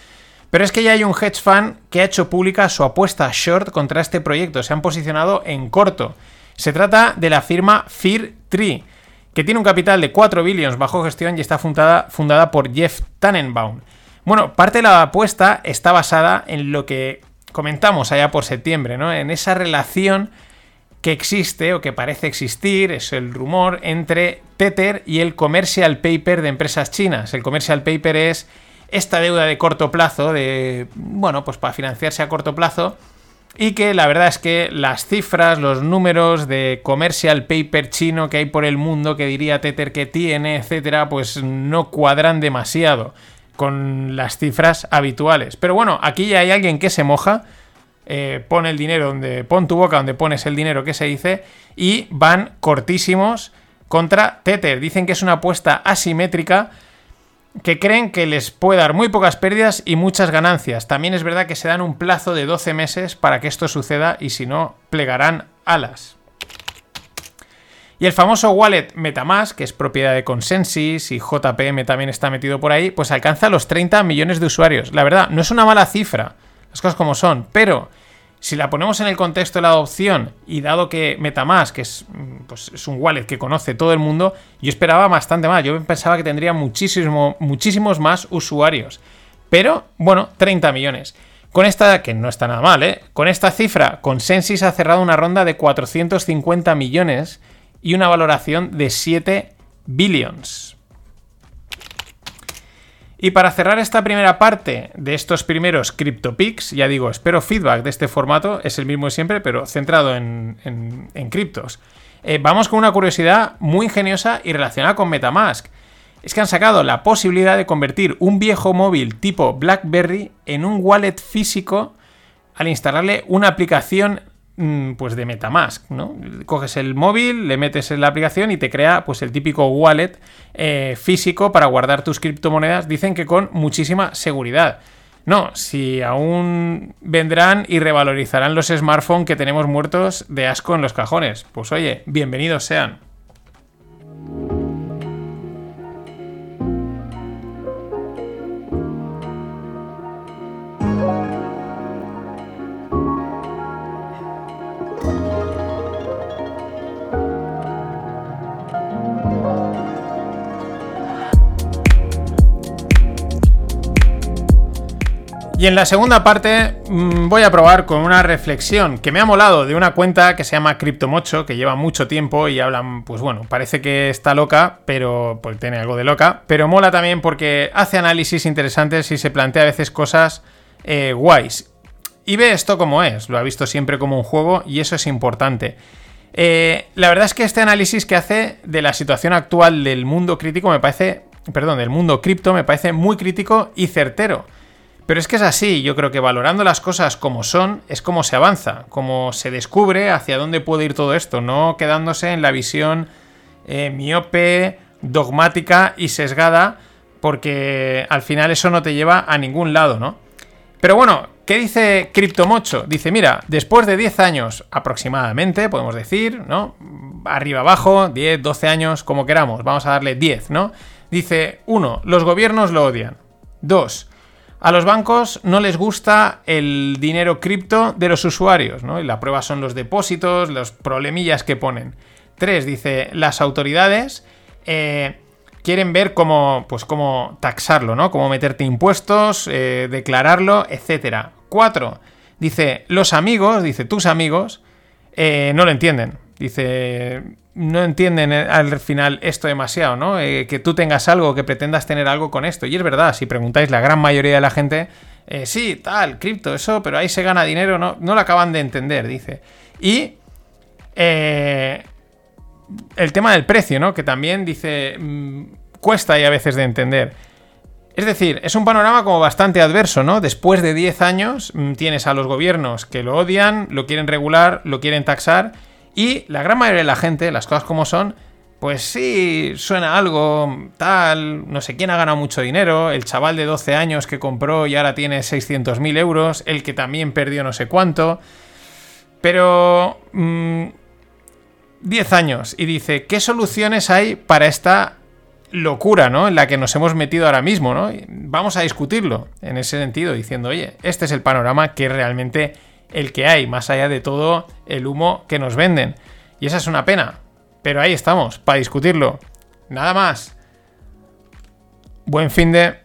Pero es que ya hay un hedge fund que ha hecho pública su apuesta short contra este proyecto. Se han posicionado en corto. Se trata de la firma Fear Tree, que tiene un capital de 4 billones bajo gestión y está fundada, fundada por Jeff Tannenbaum. Bueno, parte de la apuesta está basada en lo que comentamos allá por septiembre, ¿no? En esa relación que existe o que parece existir, es el rumor, entre Tether y el commercial paper de empresas chinas. El commercial paper es esta deuda de corto plazo, de, bueno, pues para financiarse a corto plazo, y que la verdad es que las cifras, los números de commercial paper chino que hay por el mundo, que diría Tether que tiene, etcétera, pues no cuadran demasiado con las cifras habituales. Pero bueno, aquí ya hay alguien que se moja, eh, pone el dinero donde, pon tu boca donde pones el dinero que se dice, y van cortísimos contra Tether. Dicen que es una apuesta asimétrica que creen que les puede dar muy pocas pérdidas y muchas ganancias. También es verdad que se dan un plazo de 12 meses para que esto suceda y si no, plegarán alas. Y el famoso wallet Metamask, que es propiedad de Consensus y JPM también está metido por ahí, pues alcanza los 30 millones de usuarios. La verdad, no es una mala cifra, las cosas como son, pero Si la ponemos en el contexto de la adopción y dado que Metamask es, mm, pues, es un wallet que conoce todo el mundo, yo esperaba bastante más. Yo pensaba que tendría muchísimo, muchísimos más usuarios. Pero, bueno, 30 millones. Con esta, que no está nada mal, ¿eh? Con esta cifra, Consensus ha cerrado una ronda de 450 millones y una valoración de 7 billions. Y para cerrar esta primera parte de estos primeros CryptoPix, ya digo, espero feedback de este formato, es el mismo siempre, pero centrado en, criptos. Eh, vamos con una curiosidad muy ingeniosa y relacionada con Metamask. Es que han sacado la posibilidad de convertir un viejo móvil tipo BlackBerry en un wallet físico al instalarle una aplicación pues de Metamask, ¿no? Coges el móvil, le metes en la aplicación y te crea pues el típico wallet eh, físico para guardar tus criptomonedas, dicen que con muchísima seguridad. No, si aún vendrán y revalorizarán los smartphones que tenemos muertos de asco en los cajones. Pues oye, bienvenidos sean. Y en la segunda parte mm, voy a probar con una reflexión que me ha molado de una cuenta que se llama CryptoMocho, que lleva mucho tiempo y hablan, pues bueno, parece que está loca, pero pues tiene algo de loca, pero mola también porque hace análisis interesantes y se plantea a veces cosas eh, guays. Y ve esto como es, lo ha visto siempre como un juego y eso es importante. Eh, la verdad es que este análisis que hace de la situación actual del mundo crítico me parece, perdón, del mundo cripto me parece muy crítico y certero. Pero es que es así, yo creo que valorando las cosas como son es como se avanza, como se descubre hacia dónde puede ir todo esto, no quedándose en la visión eh, miope, dogmática y sesgada, porque al final eso no te lleva a ningún lado, ¿no? Pero bueno, ¿qué dice Cryptomocho? Dice, mira, después de 10 años aproximadamente, podemos decir, ¿no? Arriba abajo, 10, 12 años, como queramos, vamos a darle 10, ¿no? Dice, 1. Los gobiernos lo odian. 2. A los bancos no les gusta el dinero cripto de los usuarios, ¿no? Y la prueba son los depósitos, los problemillas que ponen. Tres, dice, las autoridades eh, quieren ver cómo, pues cómo taxarlo, ¿no? Cómo meterte impuestos, eh, declararlo, etc. Cuatro, dice, los amigos, dice, tus amigos, eh, no lo entienden. Dice, no entienden eh, al final esto demasiado, ¿no? Eh, que tú tengas algo, que pretendas tener algo con esto. Y es verdad, si preguntáis, la gran mayoría de la gente, eh, sí, tal, cripto, eso, pero ahí se gana dinero, no, no lo acaban de entender, dice. Y el tema del precio, ¿no? Que también dice, mm, cuesta ahí a veces de entender. Es decir, es un panorama como bastante adverso, ¿no? Después de 10 años mm, tienes a los gobiernos que lo odian, lo quieren regular, lo quieren taxar y la gran mayoría de la gente, las cosas como son, pues sí, suena algo, tal, no sé quién ha ganado mucho dinero, el chaval de 12 años que compró y ahora tiene 600.000 euros, el que también perdió no sé cuánto, pero... 10 mm, años y dice, ¿qué soluciones hay para esta locura, ¿no? En la que nos hemos metido ahora mismo, ¿no? Vamos a discutirlo en ese sentido, diciendo, oye, este es el panorama que realmente el que hay, más allá de todo el humo que nos venden. Y esa es una pena. Pero ahí estamos, para discutirlo. Nada más. Buen fin de...